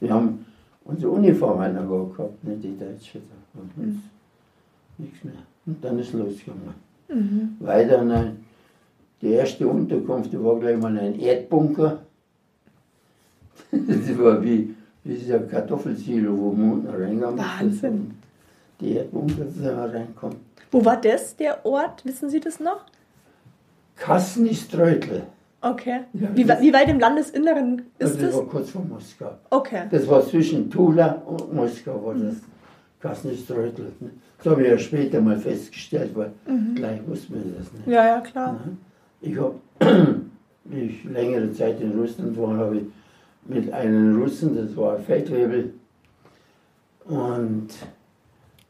Wir haben unsere Uniform einer gehabt, nicht die deutsche. Und nichts, mehr. Und dann ist losgegangen. Weiter, nein. Die erste Unterkunft, die war gleich mal ein Erdbunker. das war wie, wie dieser Kartoffelsilo, wo man unten reingegangen ist. Wahnsinn. Die wir reinkommen. Wo war das, der Ort? Wissen Sie das noch? Kassnistreutel. Okay. Ja, Wie, wie weit im Landesinneren Also ist das das? war kurz vor Moskau. Okay. Das war zwischen Tula und Moskau, war das Kassnistreutel. Ne? Das habe ich ja später mal festgestellt, weil gleich wusste man das nicht. Ja, ja, klar. Ich habe, wie ich längere Zeit in Russland war, habe ich mit einem Russen, das war ein Feldwebel, Und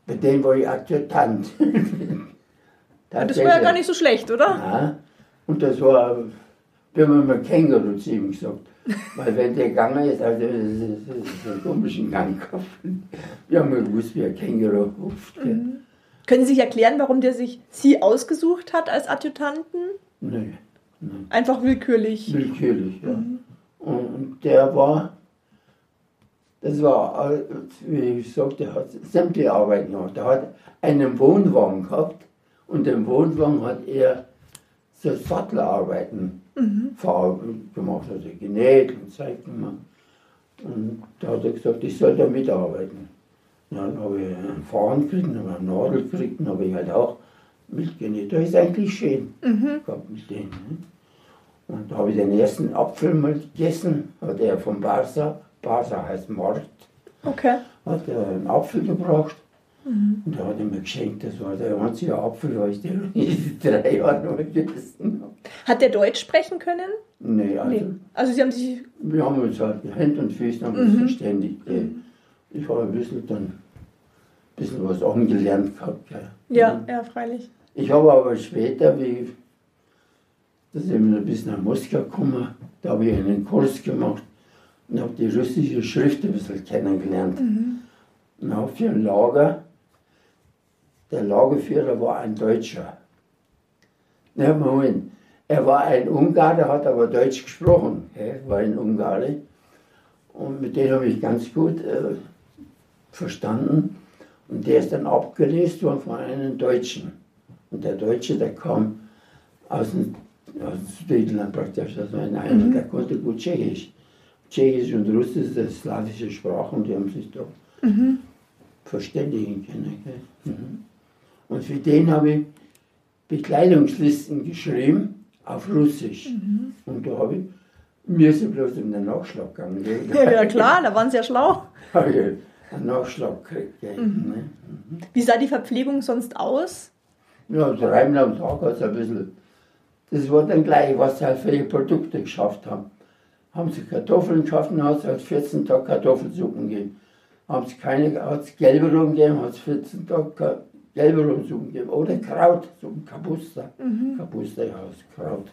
bei dem war ich Adjutant. Das war ja gar nicht so schlecht, oder? Ja, und das war, wir haben immer Känguru zu ihm gesagt. Weil wenn der gegangen ist, also das ist, das ist einen komischen Gang gehabt. Wir haben gewusst, wie ein Känguru ruft. gell. Können Sie sich erklären, warum der sich Sie ausgesucht hat als Adjutanten? Nee, Einfach willkürlich. willkürlich, ja. Und, und der war, das war, äh, wie ich sagte, der hat sämtliche Arbeiten gemacht. Der hat einen Wohnwagen gehabt und den Wohnwagen hat er so Sattelarbeiten ver- gemacht, also genäht und Zeug gemacht. Und da hat er gesagt, ich soll da mitarbeiten. Dann habe ich einen Faden gekriegt, dann habe ich eine Nadel gekriegt, dann habe ich halt auch mitgenäht. Das ist eigentlich schön gehabt mit denen. Ne? Und da habe ich den ersten Apfel mal gegessen, hat er von Barsa, Barsa heißt Markt, Okay. hat er einen Apfel gebracht. Und er hat mir geschenkt, das war der einzige Apfel, was ich den in drei Jahren noch gegessen habe. Hat der Deutsch sprechen können? Nee, also, Nee. Also Sie haben sich. wir haben uns halt mit Händen und Füßen haben uns verständigt. gell. Ich habe ein bisschen dann ein bisschen was angelernt gehabt. gell. Ja, ja, freilich. Ich habe aber später, wie da sind wir ein bisschen nach Moskau gekommen, da habe ich einen Kurs gemacht und habe die russische Schrift ein bisschen kennengelernt. Und habe für ein Lager, der Lagerführer war ein Deutscher. Na, Moment, er war ein Ungar, hat aber Deutsch gesprochen, er war ein Ungare. Und mit dem habe ich ganz gut äh, verstanden. Und der ist dann abgelöst worden von einem Deutschen. Und der Deutsche, der kam aus dem, aus dem Südland praktisch, also ein einer, der konnte gut Tschechisch. Tschechisch und Russisch sind slawische Sprachen, die haben sich da verständigen können. Mhm. Und für den habe ich Bekleidungslisten geschrieben auf Russisch. Und da habe ich, mir ist ja bloß um den Nachschlag gegangen. Ja, ja, klar, da waren Sie ja schlau. habe ich einen Nachschlag gekriegt. Ne? Wie sah die Verpflegung sonst aus? Ja, dreimal am Tag hat es ein bisschen. Das war dann gleich, was sie halt für ihre Produkte geschafft haben. Haben sie Kartoffeln geschafft, dann hat es halt 14 Tage Kartoffelsuppen gegeben. Haben sie keine, hat es gelbe Rum gegeben, hat es 14 Tage gelbe Rumsuppen gegeben. Oder Krautsuppen, Kapusta. Kapusta, ja, das Kraut.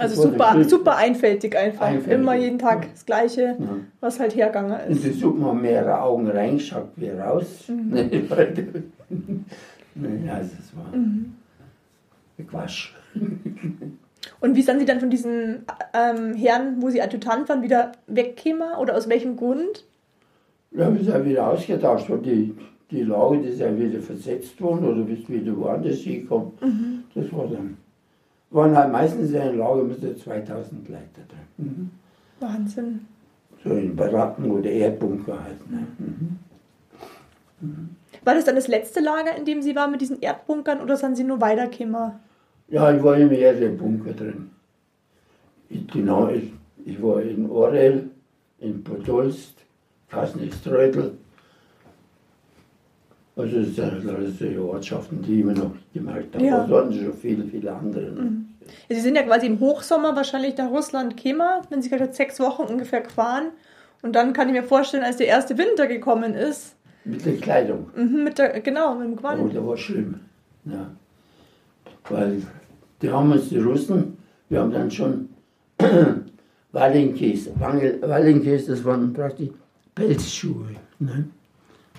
Also Das war super, super einfältig einfach. Einfältig. Immer jeden Tag das Gleiche, Ja. was halt hergegangen ist. die Suppen haben mehrere Augen reingeschaut wie raus. Weil- nee, also es war Quatsch. Und wie sind Sie dann von diesen ähm, Herren, wo Sie Adjutant waren, wieder weggekommen? Oder aus welchem Grund? Ja, wir sind wieder ausgetauscht worden. Die, die Lage, die ist ja wieder versetzt worden oder bist wieder woanders hingekommen. Das war dann. Waren halt meistens in einer Lage mit so 2000 Leute drin. Mhm. Wahnsinn. So in Baracken oder Erdbunker halt. Ne? War das dann das letzte Lager, in dem Sie waren mit diesen Erdbunkern oder sind Sie nur weitergekommen? Ja, ich war in mehreren Bunker drin. Ich, genau, ich, ich war in Orel, in Podolsk, Kasnistreutel. Also das sind alles die Ortschaften, die ich immer noch gemerkt habe. Ja. Aber sonst schon viele, viele andere. Ne? Ja, Sie sind ja quasi im Hochsommer wahrscheinlich nach Russland gekommen, wenn Sie gerade sechs Wochen ungefähr gefahren. Und dann kann ich mir vorstellen, als der erste Winter gekommen ist, Mit der Kleidung. mhm, mit der, genau, mit dem Oh, Gewand. der war schlimm. Ja. Weil die haben uns, die Russen, wir haben dann schon Wallenkäse. Wallenkäse, das waren praktisch Pelzschuhe. Ne?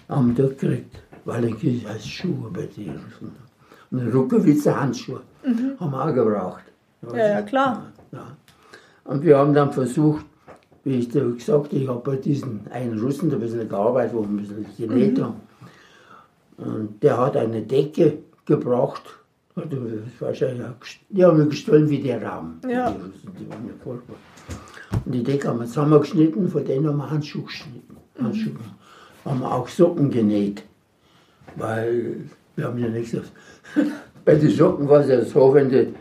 Haben wir dort gekriegt. Wallenkäse heißt Schuhe bei den Russen. Und Ruckowitzer Handschuhe haben wir auch gebraucht. Mhm. Ja, ja, klar. Ja. Und wir haben dann versucht, wie ich dir gesagt habe, ich habe bei diesen einen Russen da ein bisschen gearbeitet, wo wir ein bisschen genäht Mhm. Und der hat eine Decke gebracht. Die haben wir gestohlen wie der Rahmen. Ja. Die Russen, die waren ja furchtbar. Und die Decke haben wir zusammengeschnitten, von denen haben wir Handschuhe geschnitten. Mhm. Handschuhe. Haben wir auch Socken genäht. Weil wir haben ja nichts. Bei den Socken war es ja so, wenn die,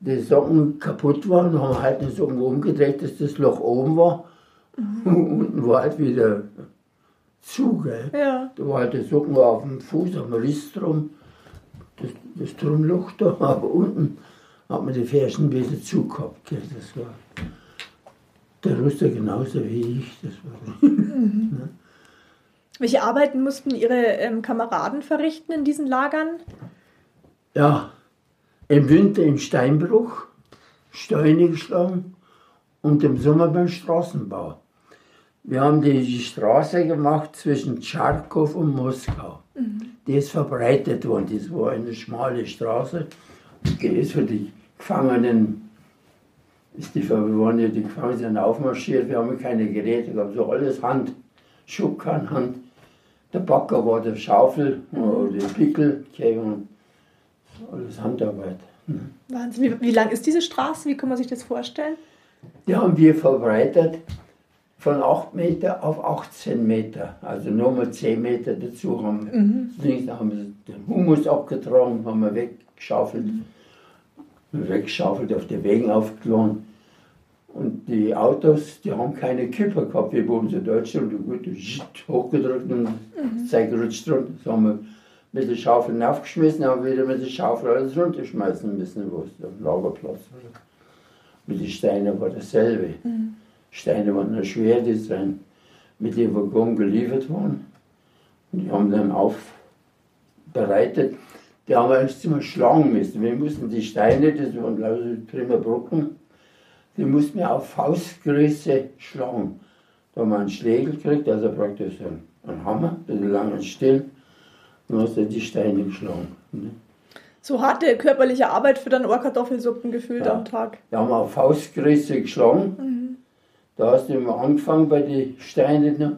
die Socken kaputt waren, haben wir halt die Socken umgedreht, dass das Loch oben war. Und unten war halt wieder zu, gell? Ja. Da war halt der Socken auf dem Fuß, am Riss drum, das, das Drumloch da, aber unten hat man die Fersen wieder zugehabt. Gell? Das war der Ruster genauso wie ich. Das war, Welche Arbeiten mussten Ihre ähm, Kameraden verrichten in diesen Lagern? Ja, im Winter im Steinbruch, Steine geschlagen und im Sommer beim Straßenbau. Wir haben die, Straße gemacht zwischen Tscharkow und Moskau. Die ist verbreitet worden. Das war eine schmale Straße. Die ist für die Gefangenen, ist die, wir waren ja die Gefangenen sind aufmarschiert, wir haben keine Geräte gehabt, so alles Hand, Schubkarren, Hand. Der Backer war der Schaufel, oder der Pickel, und alles Handarbeit. Wahnsinn. Wie, wie lang ist diese Straße? Wie kann man sich das vorstellen? Die haben wir verbreitert von 8 Meter auf 18 Meter. Also nochmal 10 Meter dazu haben wir. Links haben wir den Humus abgetragen, haben wir weggeschaufelt. Weggeschaufelt, auf den Wegen aufgeladen. Und die Autos, die haben keine Kipper gehabt, wie bei uns in Deutschland. Und gut, hochgedrückt und Zeug rutscht runter. Das haben wir mit der Schaufel aufgeschmissen, haben wieder mit der Schaufel alles runterschmeißen müssen, wo es am Lagerplatz war. Mit den Steinen war dasselbe. Steine waren nur schwer, die sind mit dem Waggon geliefert worden. Und die haben dann aufbereitet. Die haben wir erst mal schlagen müssen. Wir mussten die Steine, das waren glaube ich prima Brocken, die mussten wir auf Faustgröße schlagen. Da haben wir einen Schlägel gekriegt, also praktisch einen, Hammer, einen langen Still. Und dann hast du die Steine geschlagen. ne? So harte körperliche Arbeit für dann Ohrkartoffelsuppen gefühlt Ja. am Tag. Da haben wir auf Faustgröße geschlagen. Da hast du immer angefangen bei den Steinen, noch,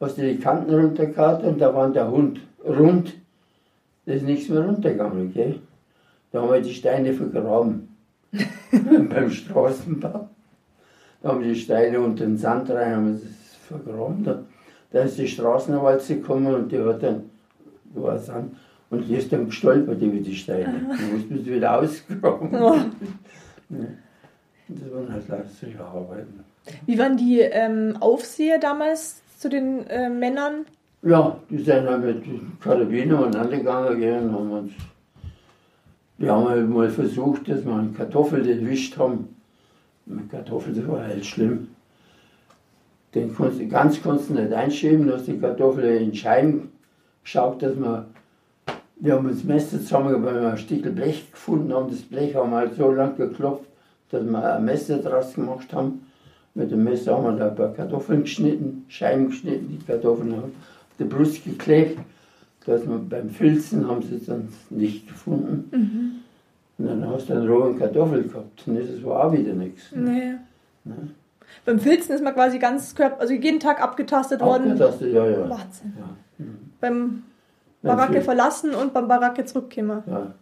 hast du die Kanten runtergehauen und da war der Hund rund. Da ist nichts mehr runtergegangen, gell? Da haben wir die Steine vergraben. Beim Straßenbau. Da haben wir die Steine unter den Sand rein, haben das vergraben. Da, da ist die Straßenwalze gekommen und die hat dann, da war Sand, und die ist dann gestolpert über die Steine. Die mussten sie wieder ausgraben. Das waren halt leider solche Arbeiten. Wie waren die ähm, Aufseher damals zu den äh, Männern? Ja, die sind halt mit Karabiner angegangen gehen, haben uns. Wir haben halt mal versucht, dass wir eine Kartoffel erwischt haben. Mit Kartoffel, das war halt schlimm. Den konntest du ganz konntest du nicht einschieben, du hast die Kartoffel in Scheiben geschaut, dass wir. Wir haben uns Messer zusammengebracht, wir ein Stück Blech gefunden haben. Das Blech haben wir halt so lang geklopft, dass wir ein Messer draus gemacht haben. Mit dem Messer haben wir da ein paar Kartoffeln geschnitten, Scheiben geschnitten, die Kartoffeln haben auf der Brust geklebt. Dass wir beim Filzen haben sie es dann nicht gefunden. Und dann hast du einen rohen Kartoffel gehabt. Und das war auch wieder nichts. Nee. Beim Filzen ist man quasi ganz körper, also jeden Tag abgetastet worden. Abgetastet, ja, ja. Wahnsinn. ja. Beim Beim Baracke verlassen und beim Baracke zurückkommen. ja.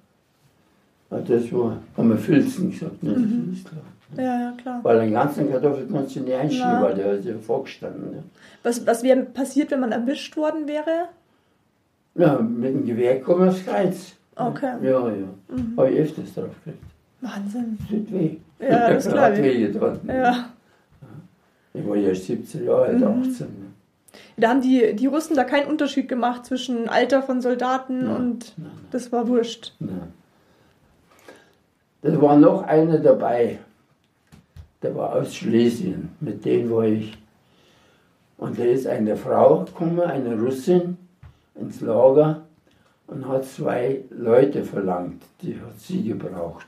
Ja, das war, haben wir Filzen gesagt, ne? das ist klar. Ja, ja, klar. Weil den ganzen Kartoffel kannst du nicht einschieben, Na. weil der ist ja vorgestanden. Ne? Was, was wäre passiert, wenn man erwischt worden wäre? Ja, mit dem Gewehr kommen aufs Kreuz. Okay. Ja, ja. Habe ich öfters drauf gekriegt. Wahnsinn. Tut weh. Ja, das glaub Hat ich. weh getan. Ja. Ich war ja erst 17 Jahre alt, 18. ne? Da haben die, die Russen da keinen Unterschied gemacht zwischen Alter von Soldaten Nein, und nein, das war wurscht. Nein. Das war noch einer dabei. Der war aus Schlesien. Mit dem war ich. Und da ist eine Frau gekommen, eine Russin, ins Lager und hat zwei Leute verlangt. Die hat sie gebraucht.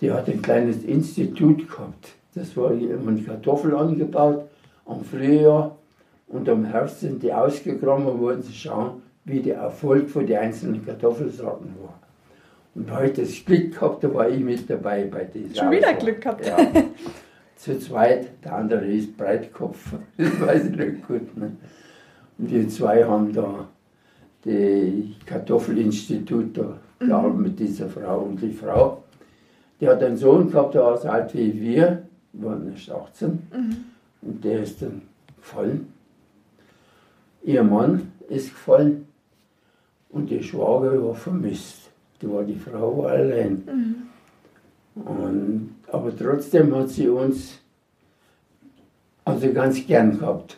Die hat ein kleines Institut gehabt. Das war die Kartoffel angebaut am Frühjahr und am Herbst sind die ausgegraben und wollten sie schauen, wie der Erfolg von den einzelnen Kartoffelsorten war. Und heute das Glück gehabt, da war ich mit dabei bei dieser Schon wieder Auswahl. Glück gehabt. Ja. Zu zweit, der andere ist Breitkopf, das weiß ich nicht gut. Ne? Und wir zwei haben da die Kartoffelinstitut da gearbeitet mit dieser Frau. Und die Frau, die hat einen Sohn gehabt, der war so alt wie wir, waren erst 18. Und der ist dann gefallen. Ihr Mann ist gefallen und die Schwager war vermisst. Die war die Frau allein. Und, aber trotzdem hat sie uns also ganz gern gehabt.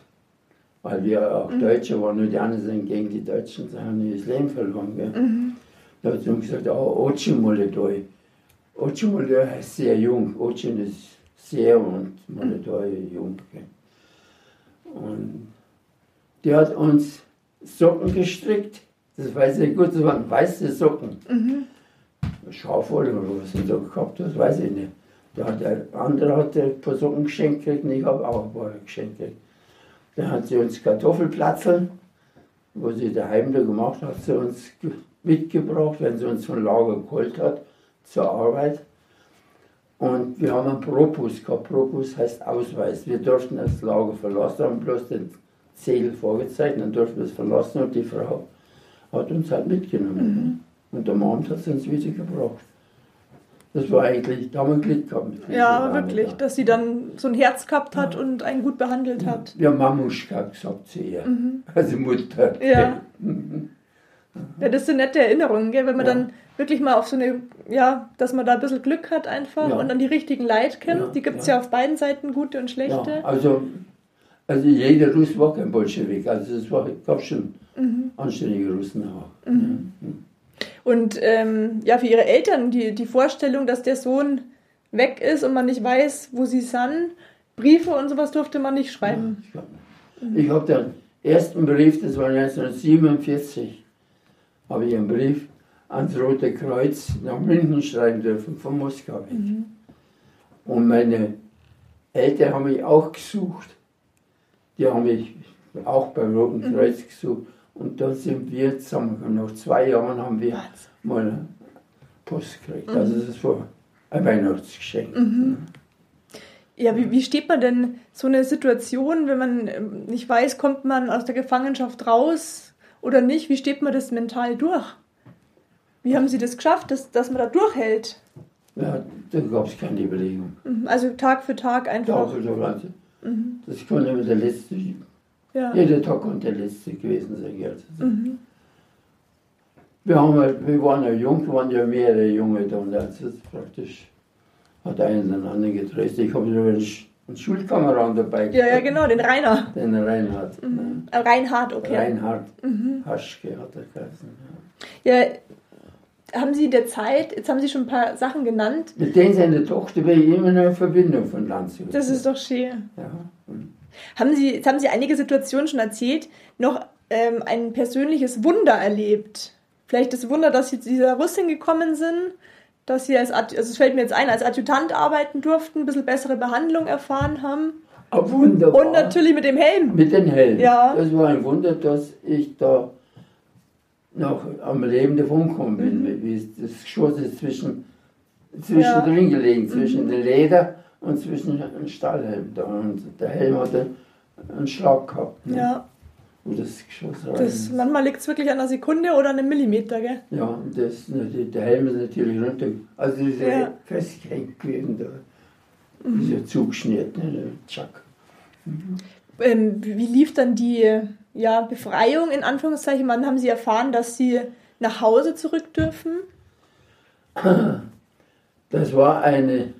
Weil wir auch Deutsche waren und die anderen sind gegen die Deutschen, sie haben ihr das Leben verloren. Gell? Da hat sie uns gesagt, oh, Otschen Moledoi. Otschen Moledoi heißt sehr jung. Otschen ist sehr und Moledoi jung. Gell? Und die hat uns Socken gestrickt. Das weiß ich gut, das waren weiße Socken. Mhm. Schafwolle oder was sie da gehabt hat, das weiß ich nicht. Da hat der andere hat ein paar Socken geschenkt gekriegt und ich habe auch ein paar geschenkt gekriegt. Dann hat sie uns Kartoffelplatzeln, was sie daheim da gemacht hat, sie uns ge- mitgebracht, wenn sie uns vom Lager geholt hat, zur Arbeit. Und wir haben einen Propus gehabt. Propus heißt Ausweis. Wir durften das Lager verlassen, haben bloß den Zettel vorgezeigt, dann durften wir es verlassen und die Frau hat uns halt mitgenommen. Und am Abend hat sie uns wieder gebracht. Das war eigentlich, da haben wir Glück gehabt. Ja, wirklich, da. dass sie dann so ein Herz gehabt hat und einen gut behandelt hat. Haben Mamuschka gesagt zu ihr. Also Mutter. Mhm. Ja. Ja, das sind nette Erinnerungen, gell? wenn man Ja. dann wirklich mal auf so eine, ja, dass man da ein bisschen Glück hat einfach Ja. und dann die richtigen Leute kennt. Ja, Die gibt es ja. ja. auf beiden Seiten, gute und Ja, schlechte. also, also jeder Russ war kein Bolschewik. Also es war, gab schon Mhm. anständige Russen auch. Und ähm, ja, für ihre Eltern die, die Vorstellung, dass der Sohn weg ist und man nicht weiß, wo sie sind, Briefe und sowas durfte man nicht schreiben. Ich hab- Ich habe den ersten Brief, das war 1947, habe ich einen Brief ans Rote Kreuz nach München schreiben dürfen, von Moskau weg. Und meine Eltern haben mich auch gesucht. Die haben mich auch beim Roten Kreuz gesucht. Und da sind wir zusammengekommen. Nach zwei Jahren haben wir mal Post gekriegt. Also das war ein Weihnachtsgeschenk. Ja, wie, wie steht man denn so eine Situation, wenn man ähm, nicht weiß, kommt man aus der Gefangenschaft raus oder nicht? Wie steht man das mental durch? Wie haben Sie das geschafft, dass, dass man da durchhält? Ja, da gab es keine Überlegung. Mhm, Also Tag für Tag einfach. also, also, das konnte immer der letzte Ja. Jeder Tag konnte der letzte gewesen sein. gell. Wir, haben, halt- wir waren ja jung, waren ja mehrere Junge da und das ist praktisch hat einer den anderen getröstet. Ich habe sogar einen, Sch- einen Schulkameraden dabei Ja, ja, genau, den Rainer. Den Reinhard. ne? Äh, Reinhard, okay. Reinhard Mhm. Haschke hat er geheißen. Ja, haben Sie in der Zeit, jetzt haben Sie schon ein paar Sachen genannt. Mit denen seine Tochter ich immer in Verbindung von Landshut. das ist doch schön. ja. Haben Sie, jetzt haben Sie einige Situationen schon erzählt, noch ähm, ein persönliches Wunder erlebt. Vielleicht das Wunder, dass Sie zu dieser Russin gekommen sind, dass Sie als, also es fällt mir jetzt ein, als Adjutant arbeiten durften, ein bisschen bessere Behandlung erfahren haben. Aber wunderbar. Und natürlich mit dem Helm. Mit den Helmen. Ja. Das war ein Wunder, dass ich da noch am Leben davongekommen bin. Mhm. Wie Das Geschoss ist zwischen, zwischendrin gelegen, zwischen Mhm. dem Leder und zwischen dem Stahlhelm da. Und der Helm hatte einen Schlag gehabt. Ne? Ja, Wo das Geschoss rein das, ist. manchmal liegt es wirklich an einer Sekunde oder einem Millimeter, gell? Ja, das, der Helm ist natürlich runter. Also diese Ja. Mhm. festgehängt gewesen da. Ist ja zugeschnitten, ne? Tschack. Ähm, wie wie lief dann die ja, Befreiung in Anführungszeichen? Wann haben Sie erfahren, dass Sie nach Hause zurück dürfen? Das war eine,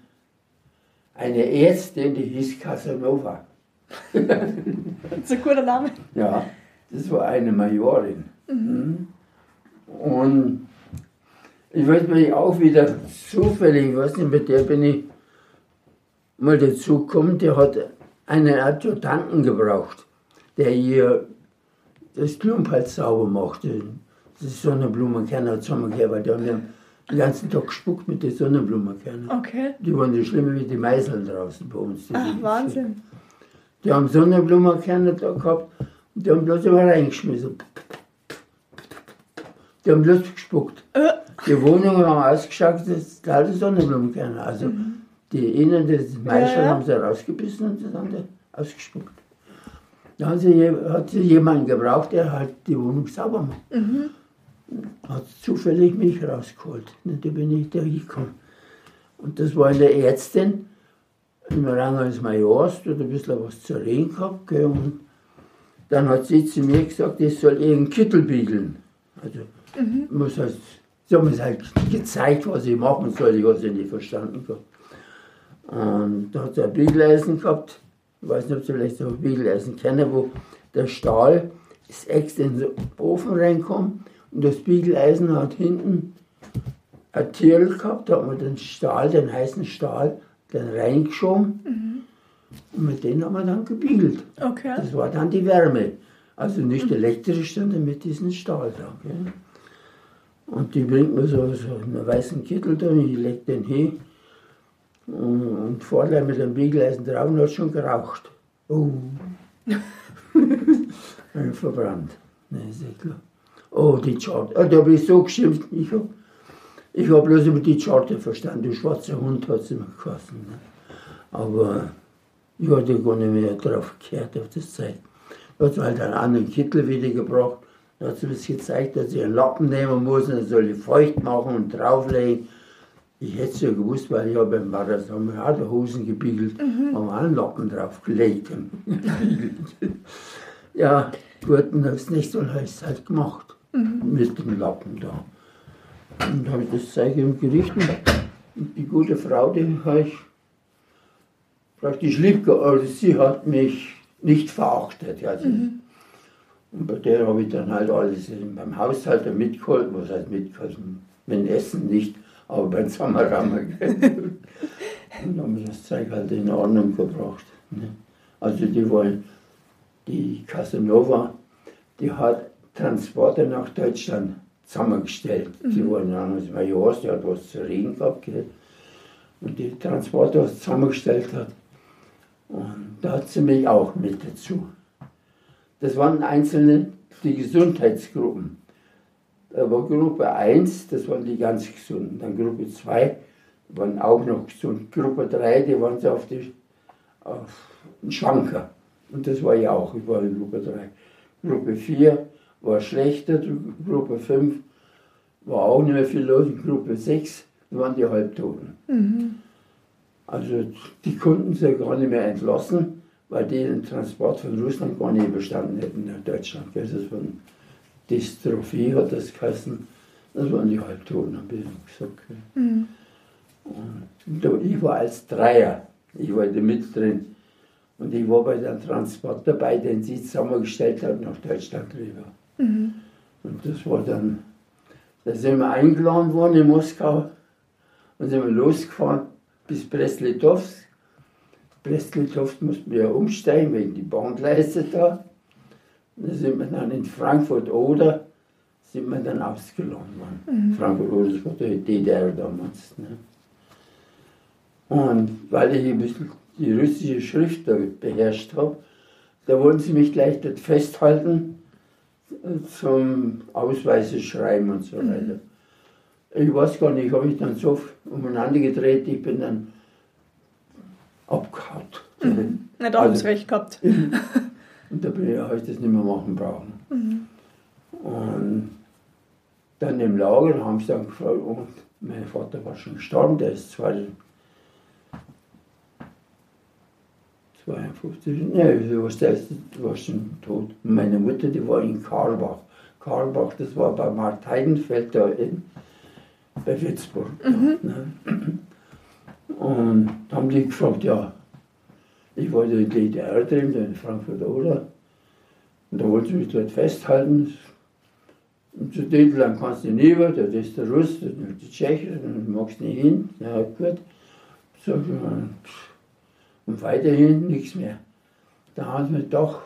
eine Ärztin, die hieß Casanova. Ist ein guter Name. Ja, das war eine Majorin. Mhm. Und ich weiß mich auch wieder zufällig, ich weiß nicht, mit der bin ich mal dazu gekommen, der hat einen Adjutanten gebraucht, der hier das Blumenpalz sauber macht. Das Sonnenblumenkerne hat zusammengehört, weil die haben ja den ganzen Tag gespuckt mit den Sonnenblumenkernen. Okay. Die waren so schlimmer wie die Meißeln draußen bei uns. Die- Ach, Wahnsinn. die haben Sonnenblumenkerne da gehabt und die haben bloß immer reingeschmissen. Die haben bloß gespuckt. Äh, Die Wohnungen haben ausgeschaut, das ist alte Sonnenblumenkerne. Also die innen des Meischel Ja, ja. haben sie rausgebissen und das haben sie ausgespuckt. Da haben sie, hat sie jemanden gebraucht, der halt die Wohnung sauber macht. Hat zufällig mich rausgeholt. Und da bin ich da hingekommen. Und das war eine Ärztin, im Rang eines Majors, die hat ein bisschen was zu reden gehabt. Gell, und dann hat sie zu mir gesagt, ich soll ihren Kittel biegeln. Also, muss halt, sie haben mir halt gezeigt, was ich machen soll. Ich habe ja nicht verstanden gehabt. Und da hat sie ein Biegeleisen gehabt. Ich weiß nicht, ob Sie vielleicht so ein Biegeleisen kennen, wo der Stahl ist extra in den Ofen reinkommt und das Biegeleisen hat hinten ein Tierl gehabt, da hat man den Stahl, den heißen Stahl, dann reingeschoben und mit dem haben wir dann gebiegelt. okay. Das war dann die Wärme. Also nicht elektrisch, sondern mit diesem Stahl da. Gell? Und die bringt mir so, so einen weißen Kittel da, ich leg den hin und, und vorne mit dem Biegeleisen drauf und hat schon geraucht. Oh. Ein verbrannt. Ne, ist ja klar. Oh, die Charte. Oh, da habe ich so geschimpft. Ich habe ich hab bloß über die Charte verstanden. Du schwarzer Hund hat sie mir geheißen. Ne? Aber ich hatte gar nicht mehr drauf gehört, auf das Zeug. Da hat sie halt einen anderen Kittel wieder gebracht. Da hat sie mir gezeigt, dass ich einen Lappen nehmen muss und dann soll ich feucht machen und drauflegen. Ich hätte es ja gewusst, weil ich habe beim Marathon haben auch die Hosen gebiegelt, haben wir auch einen Lappen draufgelegt. und gebiegelt. ja, gut, und das nächste Mal habe ich halt gemacht. Mit dem Lappen da. Und habe ich das Zeug im Gericht und die gute Frau, die habe ich praktisch lieb gehabt. Also sie hat mich nicht verachtet. Also. Und bei der habe ich dann halt alles beim Haushalt mitgeholt. Was heißt mitgeholt? Mit dem Essen nicht, aber beim. Und dann haben wir das Zeug halt in Ordnung gebracht. Ne? Also die wollen, die Casanova, die hat Transporte nach Deutschland zusammengestellt. Die waren dann aus Majors, die hat was zu reden gehabt. Gell? Und die Transporte, was zusammengestellt hat, und da hat sie mich auch mit dazu. Das waren einzelne, die Gesundheitsgruppen. Da war Gruppe 1, das waren die ganz Gesunden. Dann Gruppe 2 waren auch noch gesund. Gruppe 3, die waren so auf, die, auf den Schwanker. Und das war ich auch, ich war in Gruppe 3. Gruppe 4 war schlechter, Gruppe 5 war auch nicht mehr viel los. Und Gruppe 6 waren die Halbtoten. Also die konnten sie gar nicht mehr entlassen, weil die den Transport von Russland gar nicht überstanden hätten nach Deutschland. Das waren Dystrophie hat das geheißen. Das waren die Halbtoten, habe ich gesagt. gell. Und da- ich war als Dreier, ich war da mit drin. Und ich war bei dem Transport dabei, den sie zusammengestellt hat nach Deutschland rüber. Und das war dann, da sind wir eingeladen worden in Moskau und sind wir losgefahren bis Brest-Litovsk. Brest-Litovsk mussten wir ja umsteigen wegen die Bahngleise da. Da sind wir dann in Frankfurt-Oder, sind wir dann ausgeladen worden. Frankfurt-Oder, das war die DDR damals. Ne? Und weil ich ein bisschen die russische Schrift beherrscht habe, da wollten sie mich gleich dort festhalten äh, zum Ausweise schreiben und so weiter. Ich weiß gar nicht, ich habe mich dann so umeinander gedreht, ich bin dann abgehauen. Na, da haben Also- sie recht gehabt. Und da bin ich, habe ich das nicht mehr machen brauchen. Und dann im Lager haben sie dann gefragt, und mein Vater war schon gestorben, der ist zwar 52, ne, sowas, der ist, war schon tot. Und meine Mutter, die war in Karlbach. Karlbach, das war bei Marteidenfeld da in, bei Würzburg. Da, ne? Und haben die gefragt, ja, ich war in der DDR da in Frankfurt oder. Und da wollten sie mich dort festhalten. Und zu denen lang kannst du nicht mehr, das ist der Russ, das ist die Tschechen, dann magst du nicht hin. Ja, gut. Sag ich, und weiterhin nichts mehr. Da hat mich doch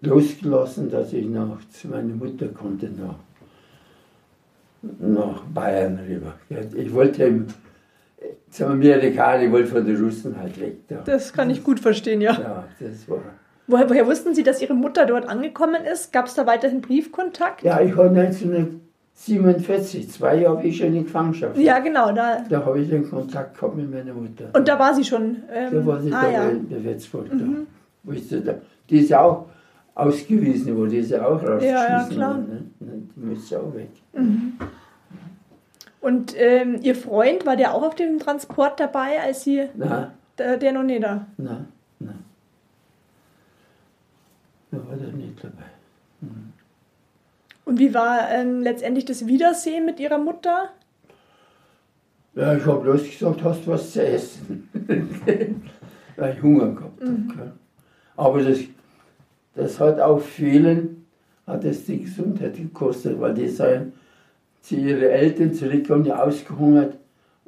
losgelassen, dass ich nach, zu meiner Mutter konnte, nach, nach Bayern rüber. Ich wollte im, zum Amerikaner, ich wollte von den Russen halt weg. Da. Das kann ich gut verstehen, ja. Ja, das war. Woher, woher wussten Sie, dass Ihre Mutter dort angekommen ist? Gab es da weiterhin Briefkontakt? Ja, ich habe 1947, zwei Jahre ich schon in Gefangenschaft. war. Ja, genau. Da, Da habe ich den Kontakt gehabt mit meiner Mutter. und da war sie schon. Ähm, da war sie ah, da ja. in der Würzburg. Da. Wo ist sie da? Die ist ja auch ausgewiesen worden, die ist ja auch rausgeschmissen ja, klar. worden. Ne? Die müsste auch weg. Und ähm, Ihr Freund, war der auch auf dem Transport dabei, als Sie. Na, Der, der noch nicht da. na, na. Da war der nicht dabei. Und wie war ähm, letztendlich das Wiedersehen mit Ihrer Mutter? Ja, ich habe bloß gesagt, hast du was zu essen? Weil ich Hunger gehabt habe. gell. Aber das, das hat auch vielen, hat es die Gesundheit gekostet, weil die seien zu ihren Eltern zurückgekommen, die ausgehungert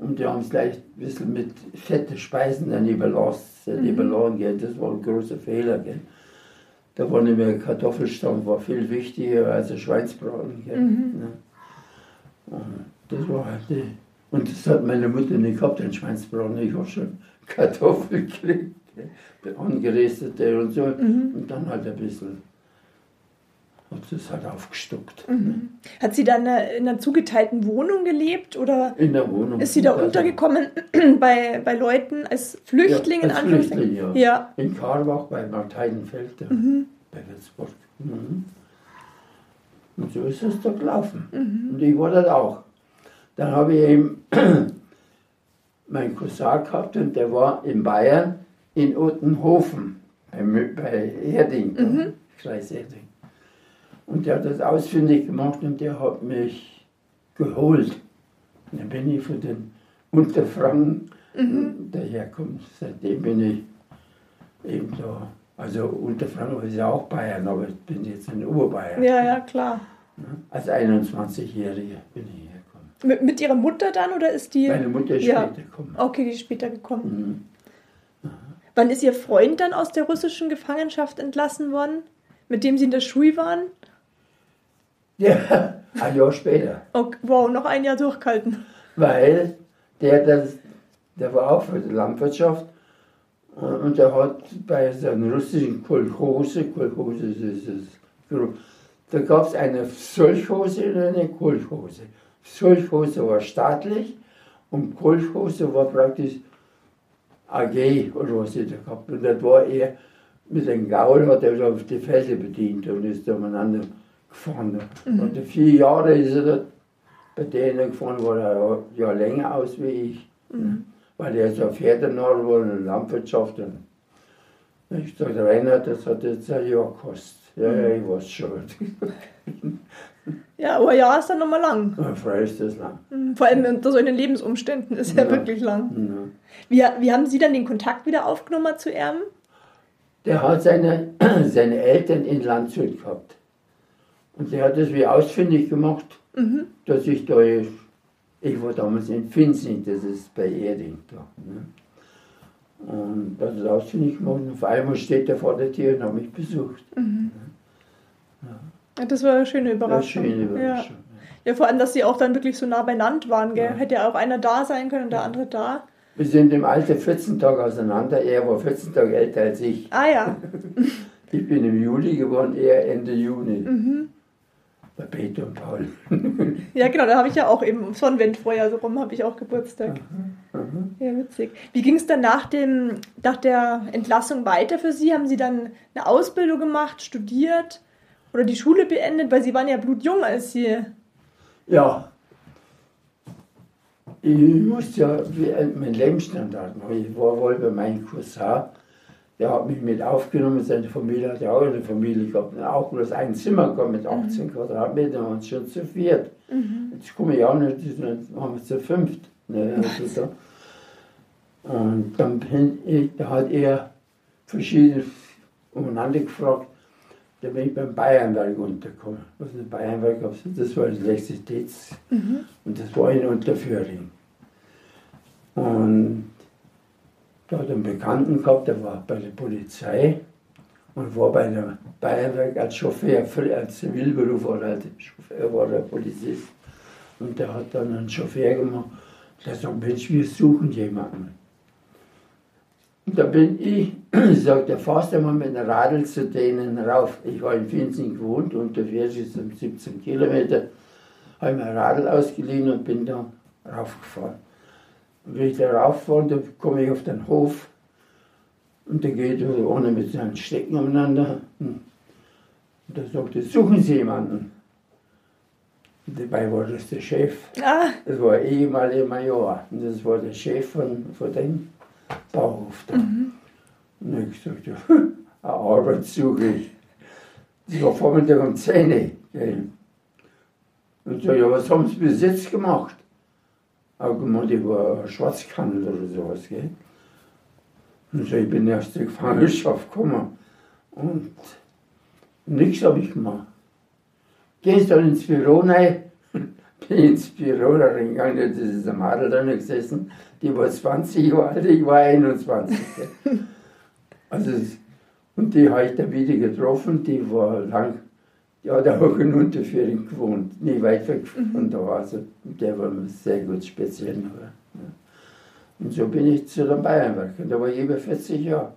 und die haben es gleich ein bisschen mit fetten Speisen dann überlassen, überladen, gell. das war ein großer Fehler. Gell. Da war nicht mehr Kartoffelstampf, war viel wichtiger als ein Schweinsbraten. Gell? Ja. Und das war halt die. Und das hat meine Mutter nicht gehabt, den Schweinsbraten. Ich habe schon Kartoffeln gekriegt, gell? angeröstete und so. Und dann halt ein bisschen. Hat das halt aufgestockt. Hat sie dann in einer zugeteilten Wohnung gelebt oder In der Wohnung. ist sie da Also, untergekommen bei, bei Leuten als Flüchtling Ja, in Anführungszeichen? Flüchtling, ja. ja. In Karlbach bei Marteinfeld, da, bei Würzburg. Mhm. Und so ist es da gelaufen. Und ich war dort auch. Dann habe ich eben meinen Cousin gehabt und der war in Bayern in Uttenhofen, bei, bei Erding, da, Kreis Erding. Und der hat das ausfindig gemacht und der hat mich geholt. Und dann bin ich von den Unterfranken dahergekommen. Seitdem bin ich eben da. Also Unterfranken ist ja auch Bayern, aber ich bin jetzt in Oberbayern. ja, ja, klar. Als 21-Jähriger bin ich hergekommen. Mit, mit ihrer Mutter dann oder ist die. Meine Mutter ist Ja. später gekommen. Okay, die ist später gekommen. Mhm. Wann ist ihr Freund dann aus der russischen Gefangenschaft entlassen worden? Mit dem sie in der Schule waren? Ja, ein Jahr später. Okay, wow, noch ein Jahr durchgehalten. Weil der, das, der war auch für die Landwirtschaft und, und der hat bei seinen russischen Kolchose, Kolchose ist es, da gab es eine Solchhose und eine Kolchose. Solchhose war staatlich und Kolchose war praktisch AG oder was ich da gehabt. Und das war er mit dem Gaul, hat er auf die Felder bedient und ist da umeinander gefahren. Und vier Jahre ist er bei denen gefahren, war er Jahr länger aus wie ich. Weil er so Pferdenarr war und Landwirtschaft. Und ich sagte, Reinhard, das hat jetzt ein Jahr gekostet. Ja, ja, ich weiß schon. Ja, aber ein Jahr ist dann nochmal lang. Frei ist das lang. Mhm, Vor allem unter solchen Lebensumständen ist ja, Ja. wirklich lang. Ja. Wie, wie haben Sie dann den Kontakt wieder aufgenommen zu Erben? Der hat seine, seine Eltern in Landshut gehabt. Und der hat das wie ausfindig gemacht, dass ich da, ich war damals in Finzing, das ist bei Erding da. Ne? Und das ist ausfindig gemacht und auf einmal steht er vor der Tür und hat mich besucht. Ja, Das war eine schöne war eine Überraschung. schöne Überraschung. Ja. ja, vor allem, dass Sie auch dann wirklich so nah beieinander waren. Gell? Ja. Hätte ja auch einer da sein können und der andere da. Wir sind im Alter 14 Tage auseinander. Er war 14 Tage älter als ich. Ah ja, Ich bin im Juli geworden, er Ende Juni. Bei Peter und Paul. ja genau, da habe ich ja auch eben Sonnenwendfeuer so rum, habe ich auch Geburtstag. Ja, witzig. Wie ging es dann nach, dem, nach der Entlassung weiter für Sie? Haben Sie dann eine Ausbildung gemacht, studiert oder die Schule beendet? Weil Sie waren ja blutjung, als Sie... Ja. Ich musste ja wie meinen Lebensstandard machen. Ich war wohl bei meinem Cousin, der hat mich mit aufgenommen. Seine Familie hat ja auch eine Familie gehabt. Auch bloß ein Zimmer gehabt mit 18 Quadratmetern und schon zu viert. Jetzt komme ich auch nicht, jetzt waren wir zu fünft. Ne, also so. Und dann bin ich, da hat er verschiedene umeinander gefragt. Da bin ich beim Bayernwerk untergekommen. Was ein Bayernwerk? Das war das Elektrizitäts. Und das war in Unterföhring. Und da hat einen Bekannten gehabt, der war bei der Polizei und war bei der Bayernwerk als Chauffeur, als Zivilberuf war er halt Chauffeur, war er Polizist. Und der hat dann einen Chauffeur gemacht. Der sagt, Mensch, wir suchen jemanden. Und da bin ich, sagt der fahrst du mal mit dem Radl zu denen rauf. Ich war in Finzing gewohnt, unter Viersch sind 17 Kilometer. Habe mir ein Radl ausgeliehen und bin da raufgefahren. Und wenn ich da rauffahre, dann komme ich auf den Hof und da geht einer mit seinen Stecken umeinander. Und da sagt er, suchen Sie jemanden. Und dabei war das der Chef. Ah, Das war ein ehemaliger Major. Und das war der Chef von, von dem Bauhof da. Und dann habe ich gesagt, ja, eine Arbeit suche ich. Das war Vormittag um 10 Uhr. Und so, ja, was haben Sie bis jetzt gemacht? Ich war Schwarzkandel oder sowas. Gell. Und so, ich bin erst in die Gefangenschaft gekommen. Und nichts habe ich gemacht. Gehst dann ins Büro rein, bin ins Büro da reingegangen, das ist am Adel drin gesessen, die war 20 Jahre alt, ich war 21. gell. Also, Und die habe ich dann wieder getroffen, die war lang, die hat auch in Unterföhring gewohnt, nicht weit weg von da. Also der war mir sehr gut speziell. Ja. Und so bin ich zu den Bayernwerk. Und da war ich über 40 Jahre.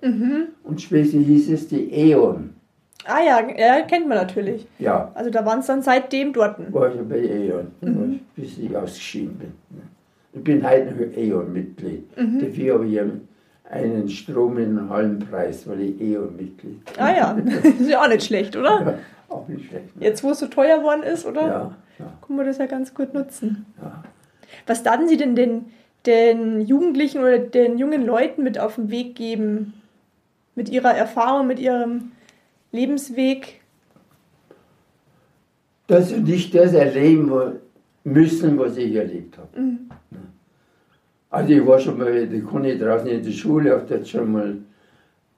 Und später hieß es die E.ON. Ah ja, ja, kennt man natürlich. Ja, Also da waren es dann seitdem dort. war ich bei E.ON, bis ich ausgeschieden bin. Ich bin heute noch E.ON-Mitglied. Dafür habe ich einen Strom in einen halben Preis, weil ich E.ON-Mitglied bin. Ah ja, ist ja auch nicht schlecht, oder? Ja, auch nicht schlecht. Ne? Jetzt, wo es so teuer geworden ist, oder? Ja, ja, Können wir das ja ganz gut nutzen. ja. Was darf Sie denn den, den Jugendlichen oder den jungen Leuten mit auf den Weg geben? Mit ihrer Erfahrung, mit ihrem Lebensweg? Dass sie nicht das erleben müssen, was ich erlebt habe. Also ich war schon mal, da ich draußen in der Schule, habe dort schon mal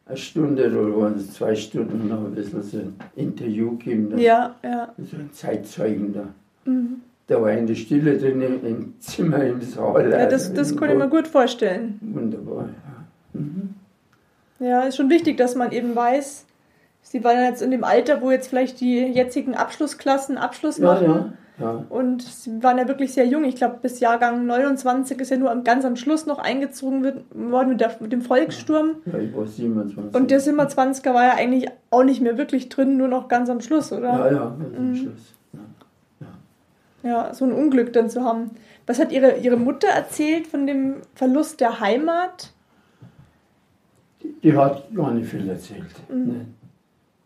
eine Stunde oder waren es zwei Stunden noch ein bisschen so ein Interview gegeben. da. Ja, ja. So ein Zeitzeugen da. Da war in der Stille drin im, im Zimmer, im Saal. ja das, also das kann ich mir gut vorstellen. Wunderbar, ja. Ja, ist schon wichtig, dass man eben weiß, Sie waren jetzt in dem Alter, wo jetzt vielleicht die jetzigen Abschlussklassen Abschluss machen. ja, ja. Und sie waren ja wirklich sehr jung. Ich glaube, bis Jahrgang 29 ist ja nur ganz am Schluss noch eingezogen worden mit, der, mit dem Volkssturm. ja, ich war 27. Und der 27er war ja eigentlich auch nicht mehr wirklich drin, nur noch ganz am Schluss, oder? Ja, ja, ist am Schluss. Ja. Ja, so ein Unglück dann zu haben. Was hat ihre, ihre Mutter erzählt von dem Verlust der Heimat? Die hat gar nicht viel erzählt. Ne.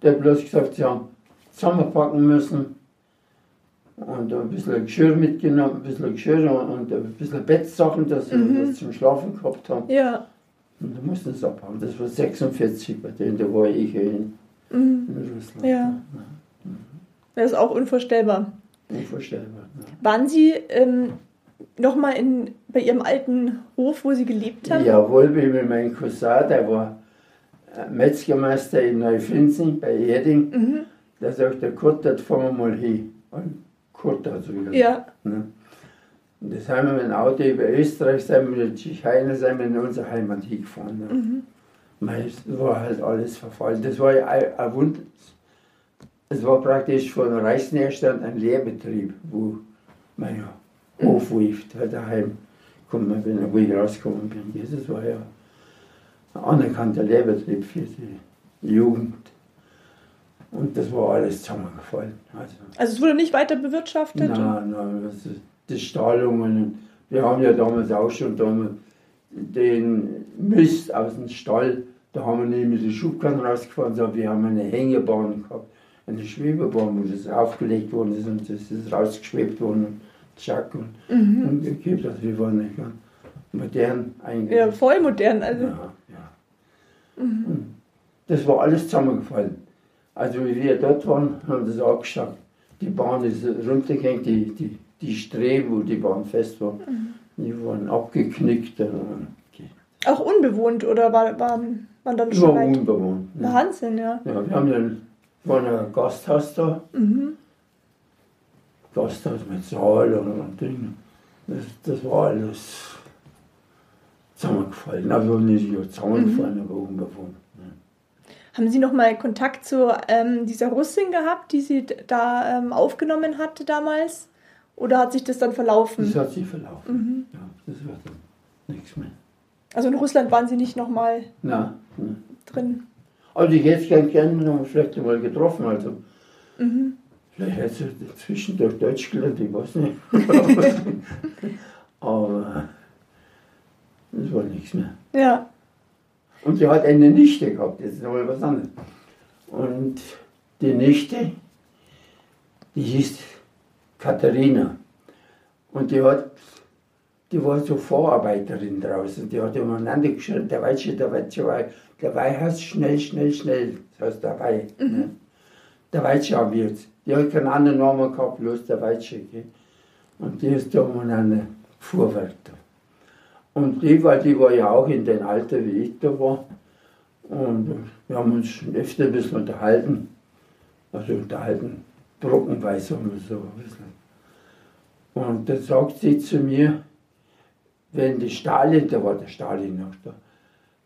Der hat bloß gesagt, sie haben zusammenpacken müssen und ein bisschen Geschirr mitgenommen, ein bisschen Geschirr und ein bisschen Bettsachen, dass sie was zum Schlafen gehabt haben. Ja, Und da mussten sie abhauen. Das war 46 bei denen, da war ich in, in Russland. Ja. das ist auch unvorstellbar. Unvorstellbar. ne. Waren Sie ähm, nochmal bei Ihrem alten Hof, wo Sie gelebt haben? Jawohl, wie mit meinem Cousin, der war äh, Metzgermeister in Neufrinzen bei Erding. Mhm. Der sagt, der Kurt, da fahren wir mal hin. Und Kurt hat so gesagt. Ja. Ne? Und das haben wir mit dem Auto über Österreich, sind wir Tschechei, sind wir in unsere Heimat hingefahren. Ne? Mhm. Es war halt alles verfallen. Das war ja ein, Wunder. Es war praktisch von Reichsnährstand ein Lehrbetrieb, wo mein ja, Hof lief, da daheim gekommen bin, wo ich rausgekommen bin. Das war ja ein anerkannter Lehrbetrieb für die Jugend. Und das war alles zusammengefallen. Also, Also es wurde nicht weiter bewirtschaftet? Nein, nein, das ist die Stahlungen. Wir haben ja damals auch schon damals den Mist aus dem Stall, da haben wir nicht mit den Schubkarren rausgefahren, sondern wir haben eine Hängebahn gehabt, eine Schwebebahn, wo das aufgelegt worden ist und das ist rausgeschwebt worden und Schack und, gekippt. Also wir waren nicht ganz modern eigentlich. Ja, voll modern. Also. Ja, ja. Und Das war alles zusammengefallen. Also wie wir dort waren, haben wir das angeschaut. Die Bahn ist runtergegangen, die, die, die Streben, wo die Bahn fest war, die waren abgeknickt. äh. Auch unbewohnt oder war, waren, waren dann schon war weit? unbewohnt. Ja. Wahnsinn, ja. Ja, wir haben dann, war ein Gasthaus da, Gasthaus mit Saal und, Ding. Das, das war alles zusammengefallen. Also nicht zusammengefallen, aber unbewohnt. Haben Sie noch mal Kontakt zu ähm, dieser Russin gehabt, die Sie da ähm, aufgenommen hatte damals? Oder hat sich das dann verlaufen? Das hat sich verlaufen. Ja, das war dann nichts mehr. Also in Russland waren Sie nicht noch mal na. drin? Also ich hätte es gern gerne noch vielleicht mal getroffen. Also. Vielleicht hätte sie zwischendurch Deutsch gelernt, ich weiß nicht. Aber das war nichts mehr. Ja. Und sie hat eine Nichte gehabt, jetzt ist mal was anderes. Und die Nichte, die hieß Katharina. Und die hat, die war so Vorarbeiterin draußen. Die hat immer einander geschrieben, der Weitsche, der Weitsche, der Weih heißt schnell, schnell, schnell. Das heißt der Weih. Ne? Der Weitsche haben wir jetzt. Die hat keinen anderen Namen gehabt, bloß der Weitsche. Gell? Und die ist da umeinander Fuhrwärter. Und die, weil die war ja auch in dem Alter, wie ich da war. Und wir haben uns öfter ein bisschen unterhalten. Also unterhalten, brockenweise haben wir so ein bisschen. Und dann sagt sie zu mir, wenn die Stalin, da war der Stalin noch da,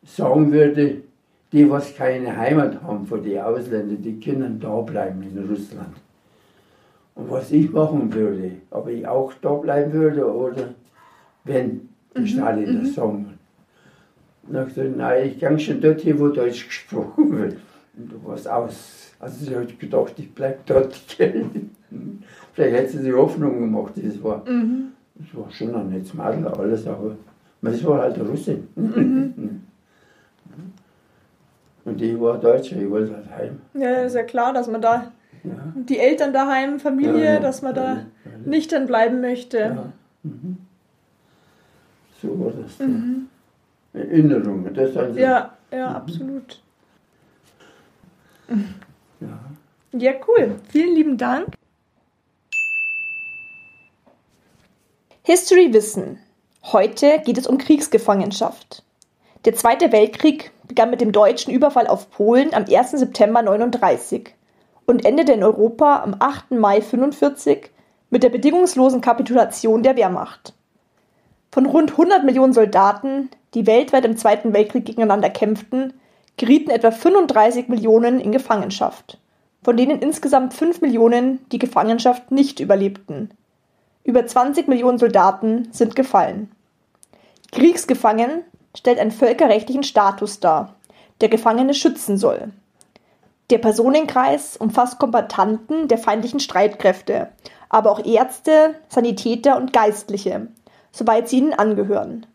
sagen würde, die, was keine Heimat haben von den Ausländern, die können da bleiben in Russland. Und was ich machen würde, ob ich auch da bleiben würde oder wenn die Stalin das sagen. Und ich gesagt, nein, ich gehe schon dorthin, wo Deutsch gesprochen wird. Und du warst aus. Also sie hat gedacht, ich bleibe dort. Vielleicht hätte sie sich Hoffnung gemacht, das war. Das war schon ein nettes Madel, alles, aber das war halt eine Russin. Und ich war Deutscher, ich wollte halt heim. Ja, ist ja klar, dass man da Ja. die Eltern daheim, Familie, Ja, ja. dass man da Ja, dann bleiben möchte. Mhm. So war das. dann. Erinnerungen, das sind so. Ja, ja, absolut. Ja. Ja, cool. Vielen lieben Dank. History Wissen. Heute geht es um Kriegsgefangenschaft. Der Zweite Weltkrieg begann mit dem deutschen Überfall auf Polen am 1. September 39 und endete in Europa am 8. Mai 45 mit der bedingungslosen Kapitulation der Wehrmacht. Von rund 100 Millionen Soldaten, die weltweit im Zweiten Weltkrieg gegeneinander kämpften, gerieten etwa 35 Millionen in Gefangenschaft, von denen insgesamt 5 Millionen die Gefangenschaft nicht überlebten. Über 20 Millionen Soldaten sind gefallen. Kriegsgefangen stellt einen völkerrechtlichen Status dar, der Gefangene schützen soll. Der Personenkreis umfasst Kombattanten der feindlichen Streitkräfte, aber auch Ärzte, Sanitäter und Geistliche, soweit sie ihnen angehören.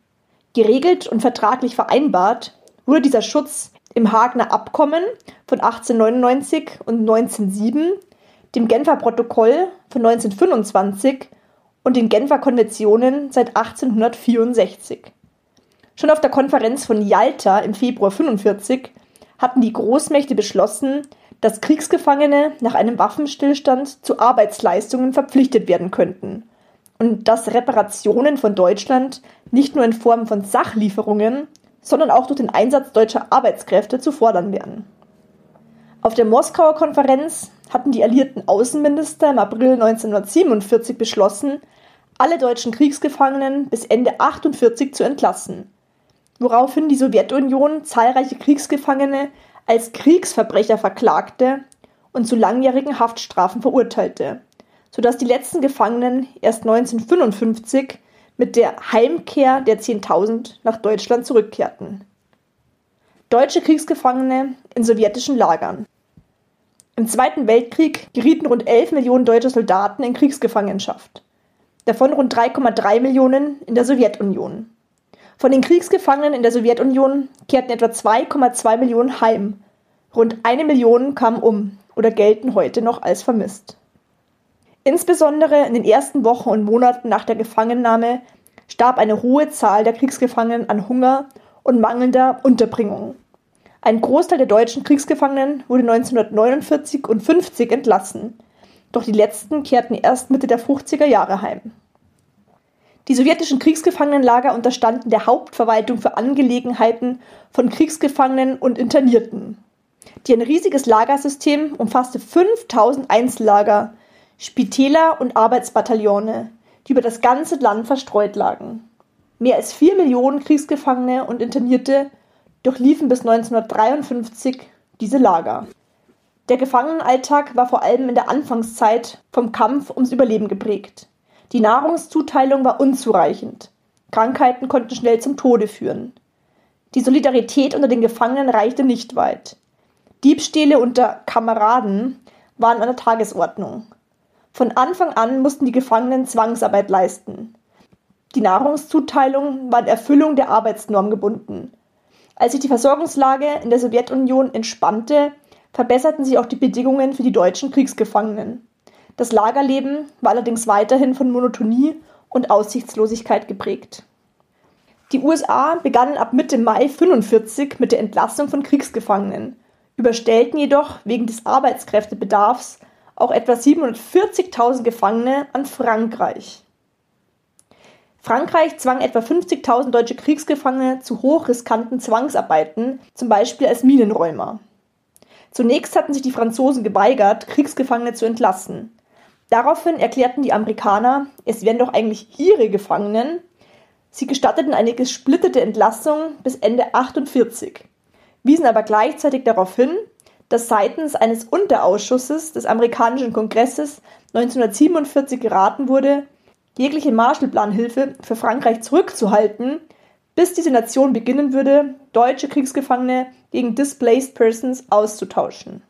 Geregelt und vertraglich vereinbart wurde dieser Schutz im Hagener Abkommen von 1899 und 1907, dem Genfer Protokoll von 1925 und den Genfer Konventionen seit 1864. Schon auf der Konferenz von Yalta im Februar 45 hatten die Großmächte beschlossen, dass Kriegsgefangene nach einem Waffenstillstand zu Arbeitsleistungen verpflichtet werden könnten und dass Reparationen von Deutschland nicht nur in Form von Sachlieferungen, sondern auch durch den Einsatz deutscher Arbeitskräfte zu fordern wären. Auf der Moskauer Konferenz hatten die alliierten Außenminister im April 1947 beschlossen, alle deutschen Kriegsgefangenen bis Ende 48 zu entlassen, woraufhin die Sowjetunion zahlreiche Kriegsgefangene als Kriegsverbrecher verklagte und zu langjährigen Haftstrafen verurteilte, sodass die letzten Gefangenen erst 1955 mit der Heimkehr der 10.000 nach Deutschland zurückkehrten. Deutsche Kriegsgefangene in sowjetischen Lagern. Im Zweiten Weltkrieg gerieten rund 11 Millionen deutsche Soldaten in Kriegsgefangenschaft, davon rund 3,3 Millionen in der Sowjetunion. Von den Kriegsgefangenen in der Sowjetunion kehrten etwa 2,2 Millionen heim, rund eine Million kamen um oder gelten heute noch als vermisst. Insbesondere in den ersten Wochen und Monaten nach der Gefangennahme starb eine hohe Zahl der Kriegsgefangenen an Hunger und mangelnder Unterbringung. Ein Großteil der deutschen Kriegsgefangenen wurde 1949 und 50 entlassen, doch die letzten kehrten erst Mitte der 50er Jahre heim. Die sowjetischen Kriegsgefangenenlager unterstanden der Hauptverwaltung für Angelegenheiten von Kriegsgefangenen und Internierten. Die ein riesiges Lagersystem umfasste 5000 Einzellager, Spitäler und Arbeitsbataillone, die über das ganze Land verstreut lagen. Mehr als vier Millionen Kriegsgefangene und Internierte durchliefen bis 1953 diese Lager. Der Gefangenenalltag war vor allem in der Anfangszeit vom Kampf ums Überleben geprägt. Die Nahrungszuteilung war unzureichend. Krankheiten konnten schnell zum Tode führen. Die Solidarität unter den Gefangenen reichte nicht weit. Diebstähle unter Kameraden waren an der Tagesordnung. Von Anfang an mussten die Gefangenen Zwangsarbeit leisten. Die Nahrungszuteilung war an Erfüllung der Arbeitsnorm gebunden. Als sich die Versorgungslage in der Sowjetunion entspannte, verbesserten sich auch die Bedingungen für die deutschen Kriegsgefangenen. Das Lagerleben war allerdings weiterhin von Monotonie und Aussichtslosigkeit geprägt. Die USA begannen ab Mitte Mai 45 mit der Entlassung von Kriegsgefangenen, überstellten jedoch wegen des Arbeitskräftebedarfs auch etwa 740.000 Gefangene an Frankreich. Frankreich zwang etwa 50.000 deutsche Kriegsgefangene zu hochriskanten Zwangsarbeiten, zum Beispiel als Minenräumer. Zunächst hatten sich die Franzosen geweigert, Kriegsgefangene zu entlassen. Daraufhin erklärten die Amerikaner, es wären doch eigentlich ihre Gefangenen. Sie gestatteten eine gesplittete Entlassung bis Ende 48. wiesen aber gleichzeitig darauf hin, dass seitens eines Unterausschusses des amerikanischen Kongresses 1947 geraten wurde, jegliche Marshallplanhilfe für Frankreich zurückzuhalten, bis diese Nation beginnen würde, deutsche Kriegsgefangene gegen Displaced Persons auszutauschen.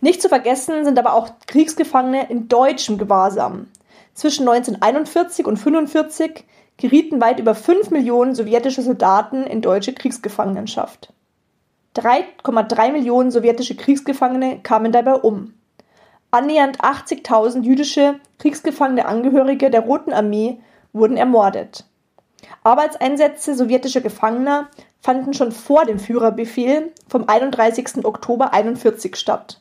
Nicht zu vergessen sind aber auch Kriegsgefangene in deutschem Gewahrsam. Zwischen 1941 und 1945 gerieten weit über 5 Millionen sowjetische Soldaten in deutsche Kriegsgefangenschaft. 3,3 Millionen sowjetische Kriegsgefangene kamen dabei um. Annähernd 80.000 jüdische kriegsgefangene Angehörige der Roten Armee wurden ermordet. Arbeitseinsätze sowjetischer Gefangener fanden schon vor dem Führerbefehl vom 31. Oktober 1941 statt.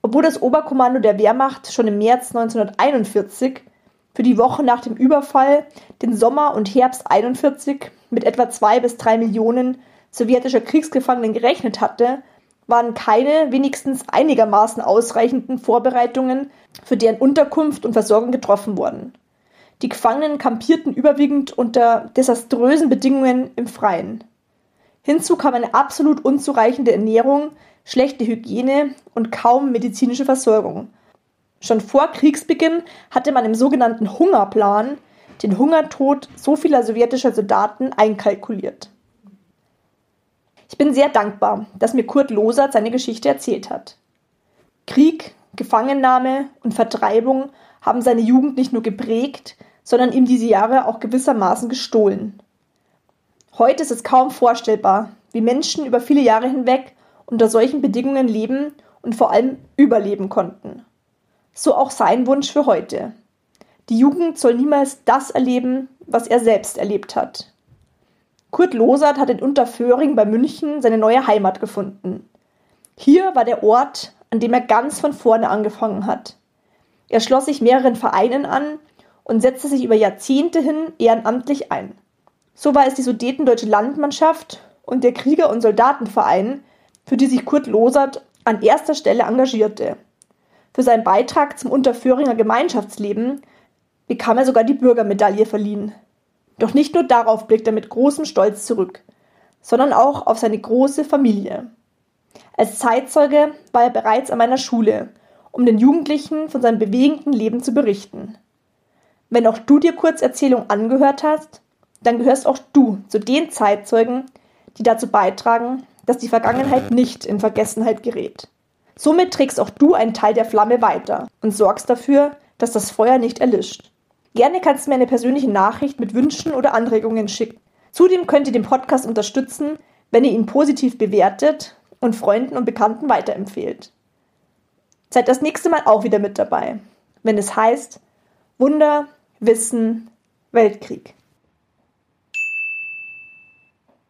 Obwohl das Oberkommando der Wehrmacht schon im März 1941 für die Woche nach dem Überfall den Sommer und Herbst 1941 mit etwa zwei bis drei Millionen sowjetischer Kriegsgefangenen gerechnet hatte, waren keine wenigstens einigermaßen ausreichenden Vorbereitungen für deren Unterkunft und Versorgung getroffen worden. Die Gefangenen kampierten überwiegend unter desaströsen Bedingungen im Freien. Hinzu kam eine absolut unzureichende Ernährung, schlechte Hygiene und kaum medizinische Versorgung. Schon vor Kriegsbeginn hatte man im sogenannten Hungerplan den Hungertod so vieler sowjetischer Soldaten einkalkuliert. Ich bin sehr dankbar, dass mir Kurt Losert seine Geschichte erzählt hat. Krieg, Gefangennahme und Vertreibung haben seine Jugend nicht nur geprägt, sondern ihm diese Jahre auch gewissermaßen gestohlen. Heute ist es kaum vorstellbar, wie Menschen über viele Jahre hinweg unter solchen Bedingungen leben und vor allem überleben konnten. So auch sein Wunsch für heute. Die Jugend soll niemals das erleben, was er selbst erlebt hat. Kurt Losert hat in Unterföhring bei München seine neue Heimat gefunden. Hier war der Ort, an dem er ganz von vorne angefangen hat. Er schloss sich mehreren Vereinen an und setzte sich über Jahrzehnte hin ehrenamtlich ein. So war es die Sudetendeutsche Landmannschaft und der Krieger- und Soldatenverein, für die sich Kurt Losert an erster Stelle engagierte. Für seinen Beitrag zum Unterföhringer Gemeinschaftsleben bekam er sogar die Bürgermedaille verliehen. Doch nicht nur darauf blickt er mit großem Stolz zurück, sondern auch auf seine große Familie. Als Zeitzeuge war er bereits an meiner Schule, um den Jugendlichen von seinem bewegenden Leben zu berichten. Wenn auch du dir Kurzerzählung angehört hast, dann gehörst auch du zu den Zeitzeugen, die dazu beitragen, dass die Vergangenheit nicht in Vergessenheit gerät. Somit trägst auch du einen Teil der Flamme weiter und sorgst dafür, dass das Feuer nicht erlischt. Gerne kannst du mir eine persönliche Nachricht mit Wünschen oder Anregungen schicken. Zudem könnt ihr den Podcast unterstützen, wenn ihr ihn positiv bewertet und Freunden und Bekannten weiterempfehlt. Seid das nächste Mal auch wieder mit dabei, wenn es heißt Wunder, Wissen, Weltkrieg.